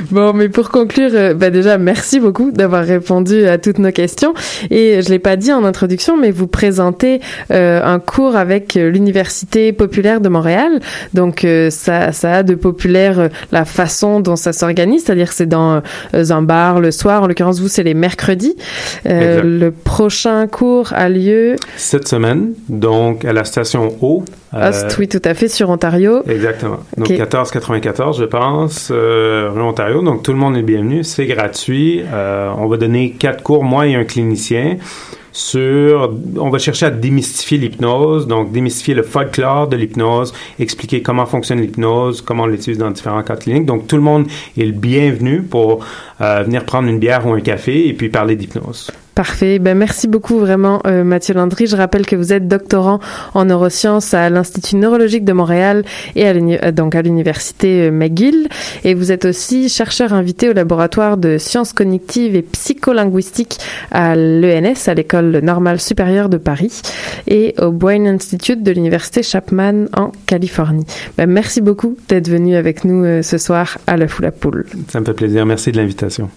bon, mais pour conclure, euh, bah déjà, merci beaucoup d'avoir répondu à toutes nos questions. Et je l'ai pas dit en introduction, mais vous présentez euh, un cours avec l'Université populaire de Montréal. Donc, ça, ça a de populaire la façon dont ça s'organise, c'est-à-dire que c'est dans un bar le soir. En l'occurrence, vous, c'est les mercredis. Le prochain cours a lieu Cette semaine, donc, à la station O. euh, oui, tout à fait, sur Ontario. Exactement. Donc Ok. 1494, je pense, euh, rue Ontario. Donc tout le monde est bienvenu. C'est gratuit. Euh, on va donner quatre cours, moi et un clinicien, sur. On va chercher à démystifier l'hypnose, donc démystifier le folklore de l'hypnose, expliquer comment fonctionne l'hypnose, comment on l'utilise dans différents cas cliniques. Donc tout le monde est le bienvenu pour euh, venir prendre une bière ou un café et puis parler d'hypnose. Parfait. Ben, merci beaucoup vraiment euh, Mathieu Landry. Je rappelle que vous êtes doctorant en neurosciences à l'Institut neurologique de Montréal et à euh, donc à l'université euh, McGill et vous êtes aussi chercheur invité au laboratoire de sciences cognitives et psycholinguistiques à l'ENS à l'école normale supérieure de Paris et au Brain Institute de l'université Chapman en Californie. Ben, merci beaucoup d'être venu avec nous ce soir à l'œuf ou la poule. Ça me fait plaisir. Merci de l'invitation.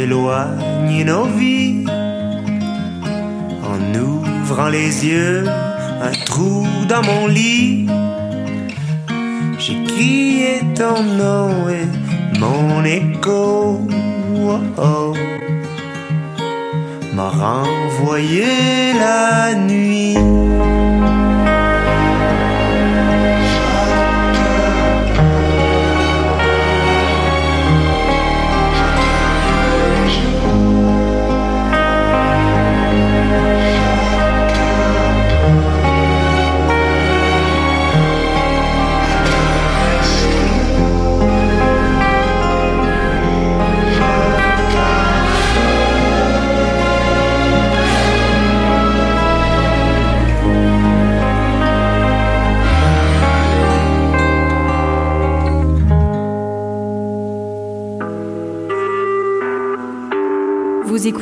Et s'éloigner nos vies. En ouvrant les yeux, un trou dans mon lit. J'ai crié ton nom et mon écho oh, oh, m'a renvoyé la nuit.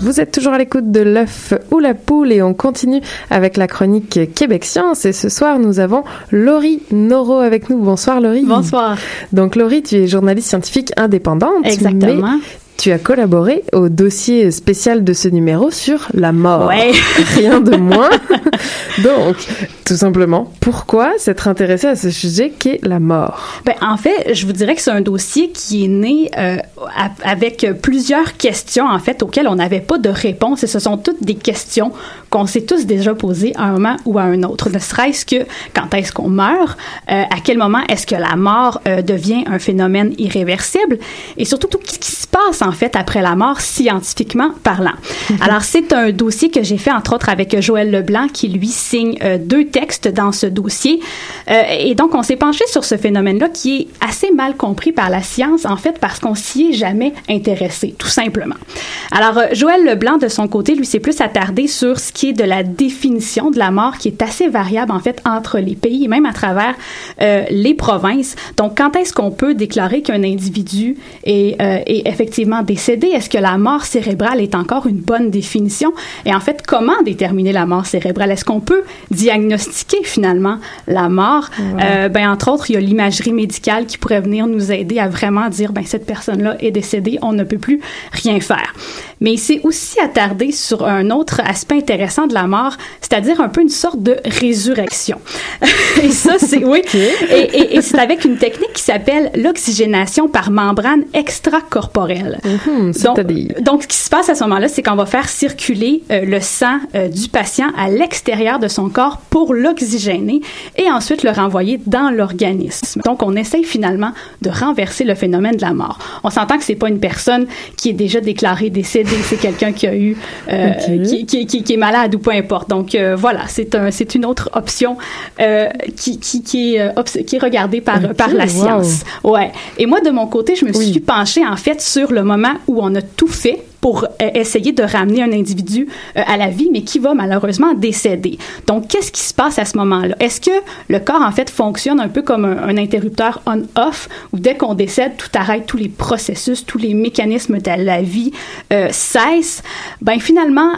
Vous êtes toujours à l'écoute de l'œuf ou la poule et on continue avec la chronique Québec Science et ce soir nous avons Laurie Noro avec nous. Bonsoir Laurie. Bonsoir. Donc Laurie, tu es journaliste scientifique indépendante. Exactement. mais tu as collaboré au dossier spécial de ce numéro sur la mort. Ouais. Rien de moins. Donc, tout simplement, pourquoi s'être intéressé à ce sujet qu'est la mort? Ben, en fait, je vous dirais que c'est un dossier qui est né euh, avec plusieurs questions, en fait, auxquelles on n'avait pas de réponse. Et ce sont toutes des questions qu'on s'est tous déjà posées à un moment ou à un autre. Ne serait-ce que quand est-ce qu'on meurt? Euh, à quel moment est-ce que la mort euh, devient un phénomène irréversible? Et surtout, tout ce qui se passe, en en fait après la mort scientifiquement parlant. Alors c'est un dossier que j'ai fait entre autres avec Joël Leblanc qui lui signe euh, deux textes dans ce dossier Euh, et donc on s'est penché sur ce phénomène-là qui est assez mal compris par la science en fait parce qu'on s'y est jamais intéressé tout simplement. Alors euh, Joël Leblanc de son côté lui s'est plus attardé sur ce qui est de la définition de la mort qui est assez variable en fait entre les pays et même à travers les provinces. Donc quand est-ce qu'on peut déclarer qu'un individu est, est effectivement décédé? Est-ce que la mort cérébrale est encore une bonne définition? Et en fait, comment déterminer la mort cérébrale? Est-ce qu'on peut diagnostiquer finalement la mort? Euh, Ben entre autres, il y a l'imagerie médicale qui pourrait venir nous aider à vraiment dire ben cette personne-là est décédée, on ne peut plus rien faire. Mais il s'est aussi attardé sur un autre aspect intéressant de la mort, c'est-à-dire un peu une sorte de résurrection. et ça, c'est oui. Et, et- et c'est avec une technique qui s'appelle l'oxygénation par membrane extracorporelle. Donc, donc, ce qui se passe à ce moment-là, c'est qu'on va faire circuler euh, le sang euh, du patient à l'extérieur de son corps pour l'oxygéner et ensuite le renvoyer dans l'organisme. Donc, on essaye finalement de renverser le phénomène de la mort. On s'entend que c'est pas une personne qui est déjà déclarée décédée, c'est quelqu'un qui a eu, euh, qui, qui, qui, qui est malade ou peu importe. Donc, voilà, c'est un, c'est une autre option qui, qui, qui, est, qui est regardée par, par la wow. science. Ouais. Et moi, de mon côté, je me suis penchée en fait sur le moment où on a tout fait pour euh, essayer de ramener un individu euh, à la vie, mais qui va malheureusement décéder. Donc, qu'est-ce qui se passe à ce moment-là? Est-ce que le corps, en fait, fonctionne un peu comme un, interrupteur on-off, où dès qu'on décède, tout arrête, tous les processus, tous les mécanismes de la vie euh, cessent? Ben, finalement,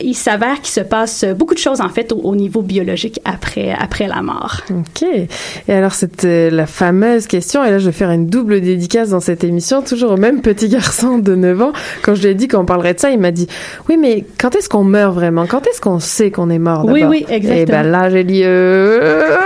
il s'avère qu'il se passe beaucoup de choses, en fait, au, au niveau biologique après, après la mort. Ok. Et alors, c'était la fameuse question, et là, je vais faire une double dédicace dans cette émission, toujours au même petit garçon de 9 ans. Quand je ai dit qu'on parlerait de ça, il m'a dit Oui, mais quand est-ce qu'on meurt vraiment? Quand est-ce qu'on sait qu'on est mort Oui, oui, exactement. Et ben là, j'ai dit euh,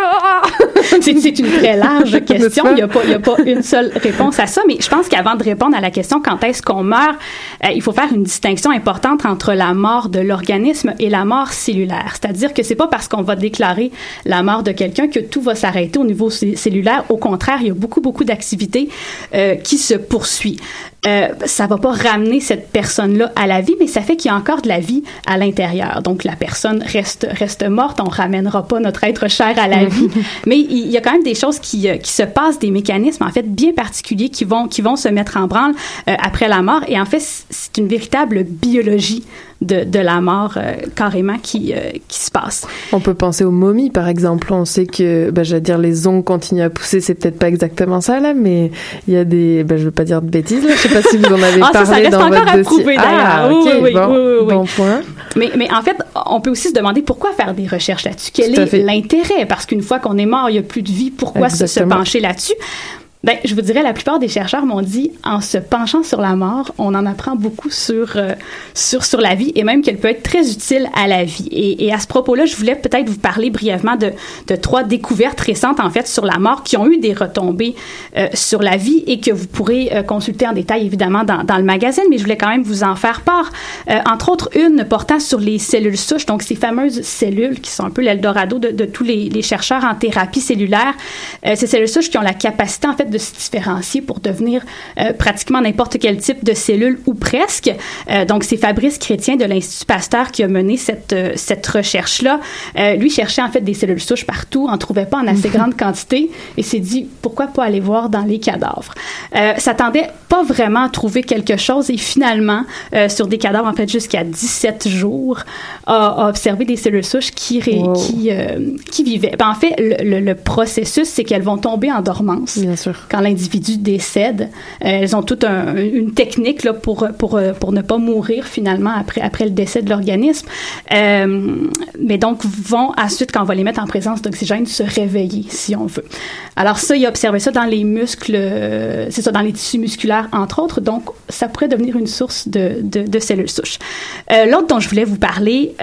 c'est une très large question. Il n'y a, pas- a une seule réponse à ça. Mais je pense qu'avant de répondre à la question quand est-ce qu'on meurt, euh, il faut faire une distinction importante entre la mort de l'organisme et la mort cellulaire. C'est-à-dire que c'est pas parce qu'on va déclarer la mort de quelqu'un que tout va s'arrêter au niveau cellulaire. Au contraire, il y a beaucoup, beaucoup d'activités euh, qui se poursuivent. Euh, ça va pas ramener cette personne-là à la vie, mais ça fait qu'il y a encore de la vie à l'intérieur. Donc la personne reste reste morte, on ramènera pas notre être cher à la vie, mais il y a quand même des choses qui, euh, qui se passent, des mécanismes en fait bien particuliers qui vont qui vont se mettre en branle euh, après la mort. Et en fait, c'est une véritable biologie de, de la mort euh, carrément qui euh, qui se passe. On peut penser aux momies, par exemple. On sait que, ben, j'allais dire, les ongles continuent à pousser. C'est peut-être pas exactement ça, là, mais il y a des, ben, je veux pas dire de bêtises, là. Je sais pas si vous en avez Ah, ça, ça parlé reste dans encore votre à dossier. prouver, ah, ok, Oui, oui, bon, oui, oui, oui. bon point. Mais, mais en fait, on peut aussi se demander pourquoi faire des recherches là-dessus. Quel est l'intérêt? Parce qu'une fois qu'on est mort, il n'y a plus de vie. Pourquoi se, pencher là-dessus? Ben, je vous dirais, la plupart des chercheurs m'ont dit, en se penchant sur la mort, on en apprend beaucoup sur, euh, sur, sur la vie et même qu'elle peut être très utile à la vie. Et, à ce propos-là, je voulais peut-être vous parler brièvement de, de trois découvertes récentes, en fait, sur la mort qui ont eu des retombées euh, sur la vie et que vous pourrez euh, consulter en détail, évidemment, dans, dans le magazine, mais je voulais quand même vous en faire part. Entre autres, une portant sur les cellules souches, donc ces fameuses cellules qui sont un peu l'Eldorado de, de tous les, chercheurs en thérapie cellulaire. Ces cellules souches qui ont la capacité, en fait, de se différencier pour devenir euh, pratiquement n'importe quel type de cellule ou presque. Euh, donc, c'est Fabrice Chrétien de l'Institut Pasteur qui a mené cette, euh, cette recherche-là. Lui cherchait, en fait, des cellules souches partout, en trouvait pas en assez grande quantité et s'est dit, pourquoi pas aller voir dans les cadavres? S'attendait pas vraiment à trouver quelque chose et finalement, sur des cadavres, en fait, jusqu'à 17 jours, a, a observé des cellules souches qui, ré- Wow. qui, qui vivaient. Ben, en fait, le, le- le processus, c'est qu'elles vont tomber en dormance Bien sûr. Quand l'individu décède. Euh, elles ont toute un- une technique pour, pour, euh, pour ne pas mourir finalement après, après le décès de l'organisme. Euh, mais donc, vont ensuite, quand on va les mettre en présence d'oxygène, se réveiller, si on veut. Alors ça, il a observé ça dans les muscles, c'est ça, dans les tissus musculaires, entre autres. Donc, ça pourrait devenir une source de, de, cellules souches. L'autre dont je voulais vous parler,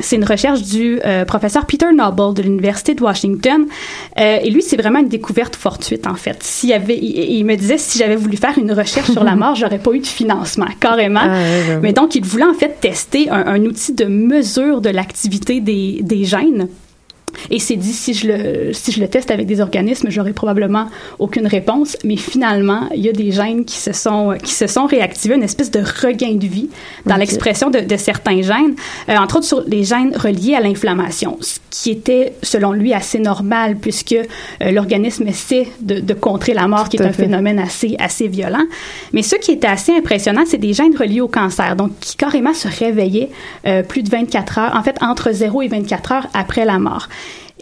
c'est une recherche du professeur Peter Noble de l'Université de Washington. Et lui, c'est vraiment une découverte fortuite, en fait. S'il y avait, il, il me disait, si j'avais voulu faire une recherche sur la mort, j'aurais pas eu de financement, carrément. Ah. Mais donc, il voulait en fait tester un, un outil de mesure de l'activité des, des gènes Et c'est dit, si je, le, si je le teste avec des organismes, j'aurai probablement aucune réponse. Mais finalement, il y a des gènes qui se sont, qui se sont réactivés, une espèce de regain de vie dans l'expression de, de certains gènes, euh, entre autres sur les gènes reliés à l'inflammation, ce qui était, selon lui, assez normal puisque euh, l'organisme essaie de, de contrer la mort, qui est un fait. phénomène assez, assez violent. Mais ce qui était assez impressionnant, c'est des gènes reliés au cancer, donc qui carrément se réveillaient euh, plus de 24 heures, en fait entre 0 et 24 heures après la mort.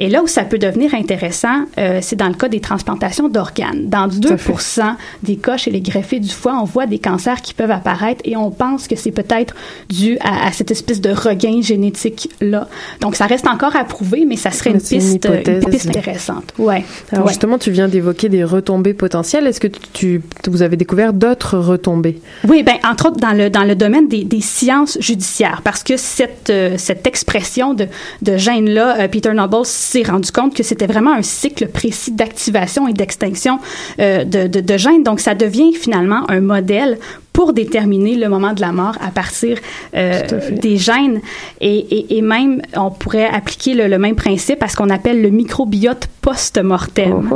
Et là où ça peut devenir intéressant, euh, c'est dans le cas des transplantations d'organes. Dans 2% des cas chez les greffés du foie, on voit des cancers qui peuvent apparaître et on pense que c'est peut-être dû à, à cette espèce de regain génétique-là. Donc ça reste encore à prouver, mais ça serait une piste, une hypothèse. piste intéressante. Ouais. Alors Ouais. justement, tu viens d'évoquer des retombées potentielles. Est-ce que tu, tu- vous avez découvert d'autres retombées? Oui, ben entre autres dans le dans le domaine des, des sciences judiciaires, parce que cette euh, cette expression de de gène là, Peter Noble s'est rendu compte que c'était vraiment un cycle précis d'activation et d'extinction euh, de, de de gènes. Donc ça devient finalement un modèle pour déterminer le moment de la mort à partir euh, des gènes et, et, et même on pourrait appliquer le, le même principe à ce qu'on appelle le microbiote post-mortem.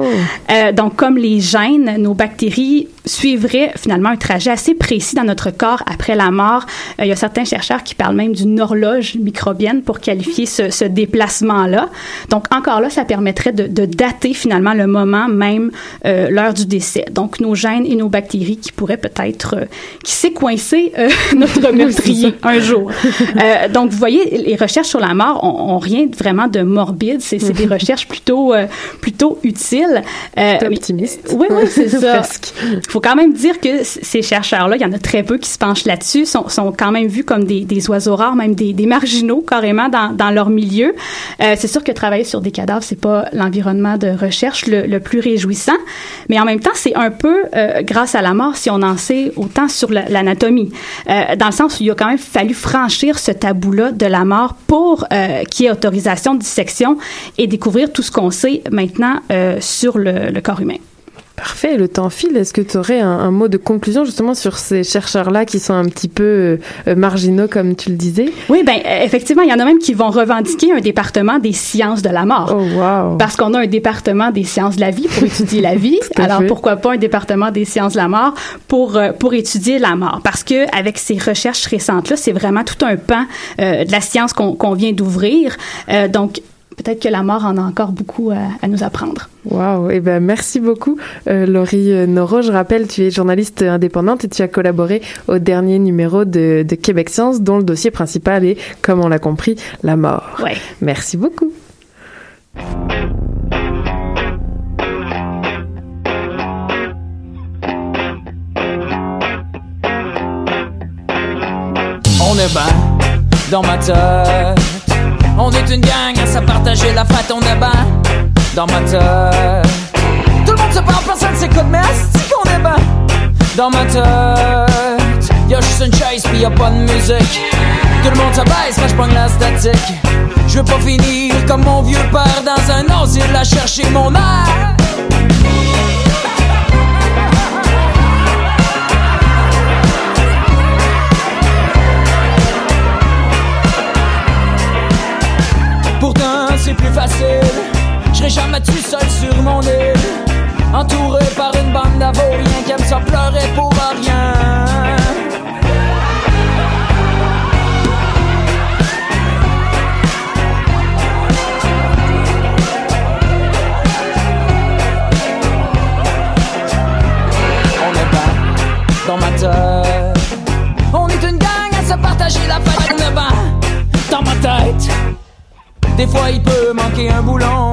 Euh, donc comme les gènes, nos bactéries suivraient finalement un trajet assez précis dans notre corps après la mort. Euh, il y a certains chercheurs qui parlent même d'une horloge microbienne pour qualifier ce, ce déplacement-là. Donc encore là, ça permettrait de, de dater finalement le moment même, l'heure du décès. Donc nos gènes et nos bactéries qui pourraient peut-être qui s'est coincé euh, notre meurtrier un jour. Euh, donc, vous voyez, les recherches sur la mort ont, ont rien vraiment de morbide. C'est des recherches plutôt, euh, plutôt utiles. Euh, optimiste. Oui, oui, c'est ça. Il faut quand même dire que ces chercheurs-là, il y en a très peu qui se penchent là-dessus, sont, sont quand même vus comme des, des oiseaux rares, même des, des marginaux carrément dans, dans leur milieu. C'est sûr que travailler sur des cadavres, c'est pas l'environnement de recherche le, le plus réjouissant, mais en même temps, c'est un peu grâce à la mort si on en sait autant sur la- l'anatomie, euh, dans le sens où il a quand même fallu franchir ce tabou-là de la mort pour euh, qu'il y ait autorisation de dissection et découvrir tout ce qu'on sait maintenant euh, sur le corps humain. Parfait, le temps file. Est-ce que tu aurais un, un mot de conclusion justement sur ces chercheurs-là qui sont un petit peu euh, euh, marginaux, comme tu le disais? Oui, ben euh, effectivement, il y en a même qui vont revendiquer un département des sciences de la mort. Oh, wow. Parce qu'on a un département des sciences de la vie pour étudier la vie. Alors fait. pourquoi pas un département des sciences de la mort pour euh, pour étudier la mort? Parce que avec ces recherches récentes là, c'est vraiment tout un pan euh, de la science qu'on vient d'ouvrir. Donc peut-être que la mort en a encore beaucoup à, à nous apprendre. Waouh, eh ben merci beaucoup euh, Laurie euh, Noro. Je rappelle, tu es journaliste indépendante et tu as collaboré au dernier numéro de, de Québec Science, dont le dossier principal est, comme on l'a compris, la mort. Ouais. Merci beaucoup. On est ben dans ma tête. On est une gang à se partager la fête. On est ben dans ma tête. Tout le monde se parle, personne s'écoute, mais est qu'on est ben dans ma tête? Y'a juste une chaise pis y'a pas de musique. Tout le monde se baisse pogne la statique. Je veux pas finir comme mon vieux père dans un asile à chercher mon air. Plus facile. Je serai jamais tout seul sur mon île. Entouré par une bande d'avoriens Qui aiment ça pleurer pour rien. On est pas dans ma tête On est une gang à se partager la fête. On est dans ma tête des fois il peut manquer un boulon.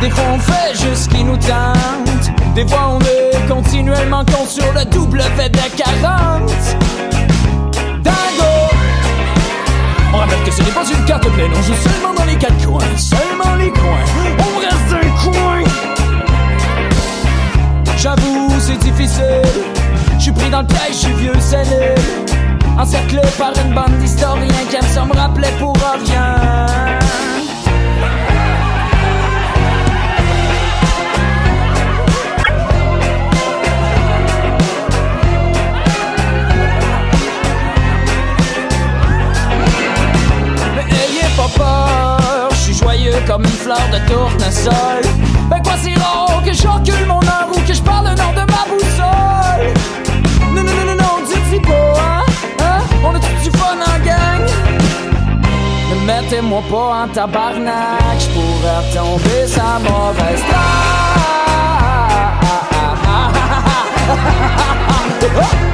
Des fois on fait juste ce qui nous tente. Des fois on est continuellement con sur le double fait de 40 Dingo! On rappelle que ce n'est pas une carte pleine On joue seulement dans les quatre coins Seulement les coins. On reste un coin. J'avoue c'est difficile. Je suis pris dans le piège, je suis vieux sénile Encerclé par une bande d'historiens Qui aiment ça me rappeler pour rien comme une fleur de tournesol. Ben quoi c'est rare que je recule mon heure que je parle le nom de ma boussole. Non, non, non, non, non, dis pas, hein, hein, on a tout du fun en gang. Ne mettez-moi pas en tabarnak, je pourrais retomber sa mauvaise traque.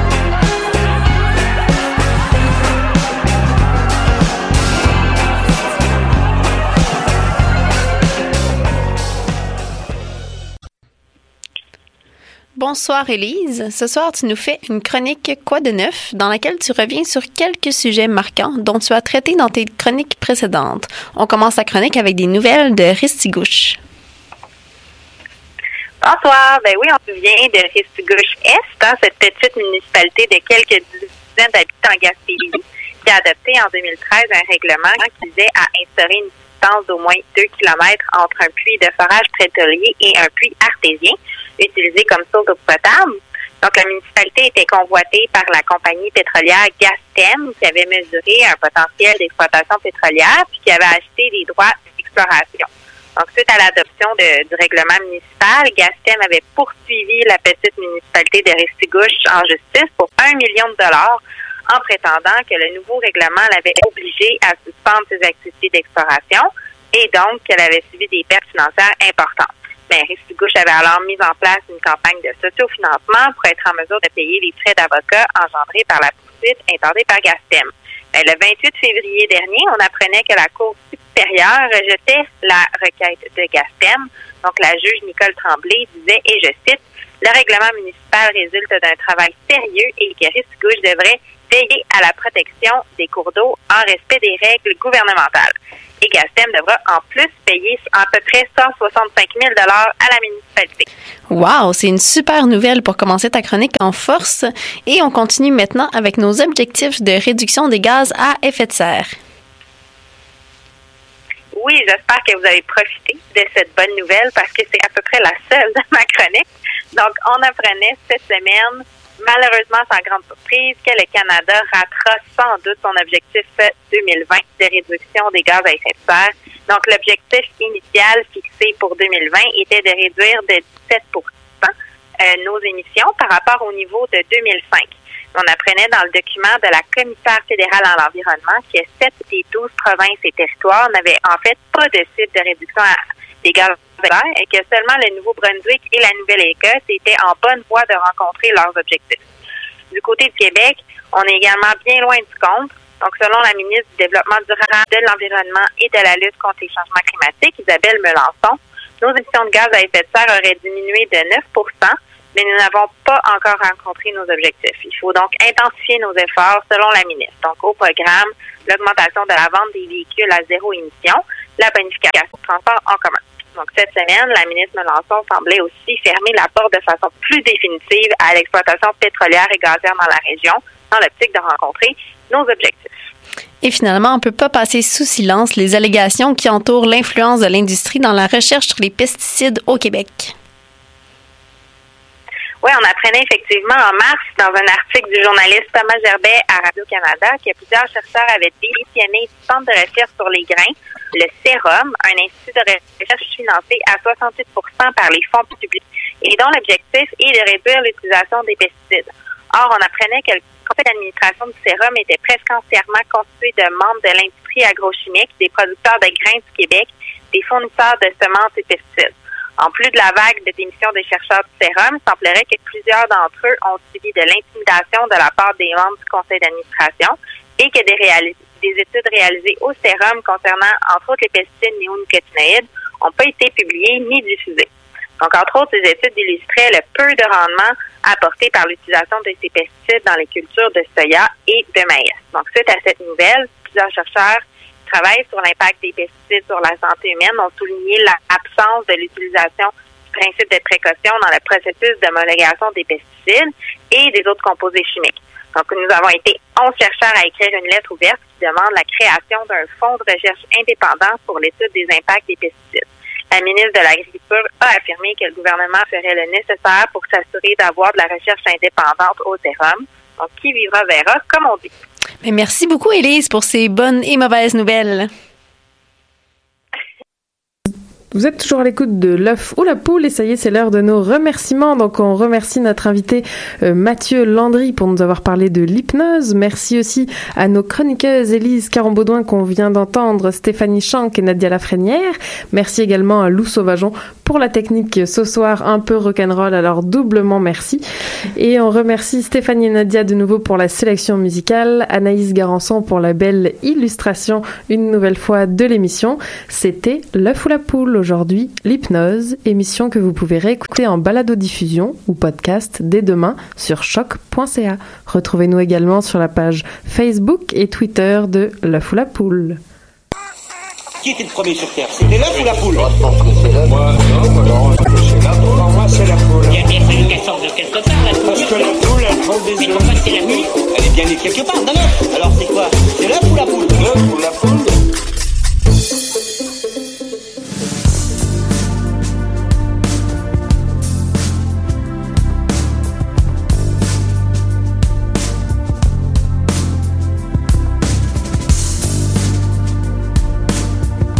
Bonsoir Élise. Ce soir, tu nous fais une chronique Quoi de neuf dans laquelle tu reviens sur quelques sujets marquants dont tu as traité dans tes chroniques précédentes. On commence la chronique avec des nouvelles de Ristigouche. Bonsoir. Ben oui, on se souvient de Ristigouche-Est, hein, cette petite municipalité de quelques dizaines d'habitants en Gaspésie, qui a adopté en 2013 un règlement qui visait à instaurer une distance d'au moins 2 km entre un puits de forage pétrolier et un puits artésien utilisé comme source d'eau potable. Donc, la municipalité était convoitée par la compagnie pétrolière Gastem, qui avait mesuré un potentiel d'exploitation pétrolière, puis qui avait acheté des droits d'exploration. Donc, suite à l'adoption du règlement municipal, Gastem avait poursuivi la petite municipalité de Restigouche en justice pour un million de dollars en prétendant que le nouveau règlement l'avait obligé à suspendre ses activités d'exploration et donc qu'elle avait subi des pertes financières importantes. Mais Ristigouche avait alors mis en place une campagne de sociofinancement pour être en mesure de payer les frais d'avocat engendrés par la poursuite intentée par Gastem. Ben, le 28 février dernier, on apprenait que la Cour supérieure rejetait la requête de Gastem. Donc, la juge Nicole Tremblay disait, et je cite, le règlement municipal résulte d'un travail sérieux et que Ristigouche devrait veiller à la protection des cours d'eau en respect des règles gouvernementales et Gastem devra en plus payer à peu près 165 000 à la municipalité. Wow, c'est une super nouvelle pour commencer ta chronique en force. Et on continue maintenant avec nos objectifs de réduction des gaz à effet de serre. Oui, j'espère que vous avez profité de cette bonne nouvelle parce que c'est à peu près la seule de ma chronique. Donc, on apprenait cette semaine malheureusement, sans grande surprise, que le Canada ratera sans doute son objectif 2020 de réduction des gaz à effet de serre. Donc, l'objectif initial fixé pour 2020 était de réduire de 17% euh, nos émissions par rapport au niveau de 2005. On apprenait dans le document de la commissaire fédérale en l'environnement que 7 des 12 provinces et territoires n'avaient en fait pas de site de réduction des gaz et que seulement le Nouveau-Brunswick et la Nouvelle-Écosse étaient en bonne voie de rencontrer leurs objectifs. Du côté du Québec, on est également bien loin du compte. Donc, selon la ministre du Développement durable, de l'Environnement et de la lutte contre les changements climatiques, Isabelle Melançon, nos émissions de gaz à effet de serre auraient diminué de 9% mais nous n'avons pas encore rencontré nos objectifs. Il faut donc intensifier nos efforts selon la ministre. Donc, au programme, l'augmentation de la vente des véhicules à zéro émission, la bonification du transport en commun. Donc, cette semaine, la ministre Melançon semblait aussi fermer la porte de façon plus définitive à l'exploitation pétrolière et gazière dans la région, dans l'optique de rencontrer nos objectifs. Et finalement, on ne peut pas passer sous silence les allégations qui entourent l'influence de l'industrie dans la recherche sur les pesticides au Québec. Oui, on apprenait effectivement en mars, dans un article du journaliste Thomas Gerbet à Radio-Canada, que plusieurs chercheurs avaient démissionné du centre de recherche sur les grains, le Sérum, un institut de recherche financé à 68 par les fonds publics et dont l'objectif est de réduire l'utilisation des pesticides. Or, on apprenait que le conseil d'administration du Sérum était presque entièrement constitué de membres de l'industrie agrochimique, des producteurs de grains du Québec, des fournisseurs de semences et pesticides. En plus de la vague de démission des chercheurs du Sérum, il semblerait que plusieurs d'entre eux ont subi de l'intimidation de la part des membres du conseil d'administration et que des, des études réalisées au Sérum concernant, entre autres, les pesticides néonicotinoïdes n'ont pas été publiées ni diffusées. Donc, entre autres, ces études illustraient le peu de rendement apporté par l'utilisation de ces pesticides dans les cultures de soya et de maïs. Donc, suite à cette nouvelle, plusieurs chercheurs travaillent sur l'impact des pesticides sur la santé humaine ont souligné l'absence de l'utilisation du principe de précaution dans le processus d'homologation des pesticides et des autres composés chimiques. Donc, nous avons été 11 chercheurs à écrire une lettre ouverte qui demande la création d'un fonds de recherche indépendant pour l'étude des impacts des pesticides. La ministre de l'Agriculture a affirmé que le gouvernement ferait le nécessaire pour s'assurer d'avoir de la recherche indépendante au sérum. Donc, qui vivra verra, comme on dit. Merci beaucoup, Élise, pour ces bonnes et mauvaises nouvelles. Vous êtes toujours à l'écoute de l'œuf ou la poule et ça y est, c'est l'heure de nos remerciements. Donc on remercie notre invité euh, Mathieu Landry pour nous avoir parlé de l'hypnose. Merci aussi à nos chroniqueuses Élise Carambaudouin qu'on vient d'entendre, Stéphanie Chanck et Nadia Lafrenière. Merci également à Lou Sauvageon pour la technique ce soir un peu rock'n'roll, alors doublement merci. Et on remercie Stéphanie et Nadia de nouveau pour la sélection musicale, Anaïs Garançon pour la belle illustration une nouvelle fois de l'émission. C'était l'œuf ou la poule aujourd'hui, l'hypnose, émission que vous pouvez réécouter en balado-diffusion ou podcast dès demain sur choc.ca. Retrouvez-nous également sur la page Facebook et Twitter de l'œuf ou la poule. Qui était le premier sur Terre? C'était l'œuf ou la poule? Moi, je pense que c'est l'œuf. Moi, non, moi, non, c'est la poule. Moi, c'est la poule. Il y a bien fallu qu'elle sorte de quelque part, la poule. Parce que la poule, elle prend des Mais œufs. pourquoi c'est la nuit Elle est bien née quelque part d'un œuf. Alors c'est quoi? C'est l'œuf ou la poule? L'œuf ou la poule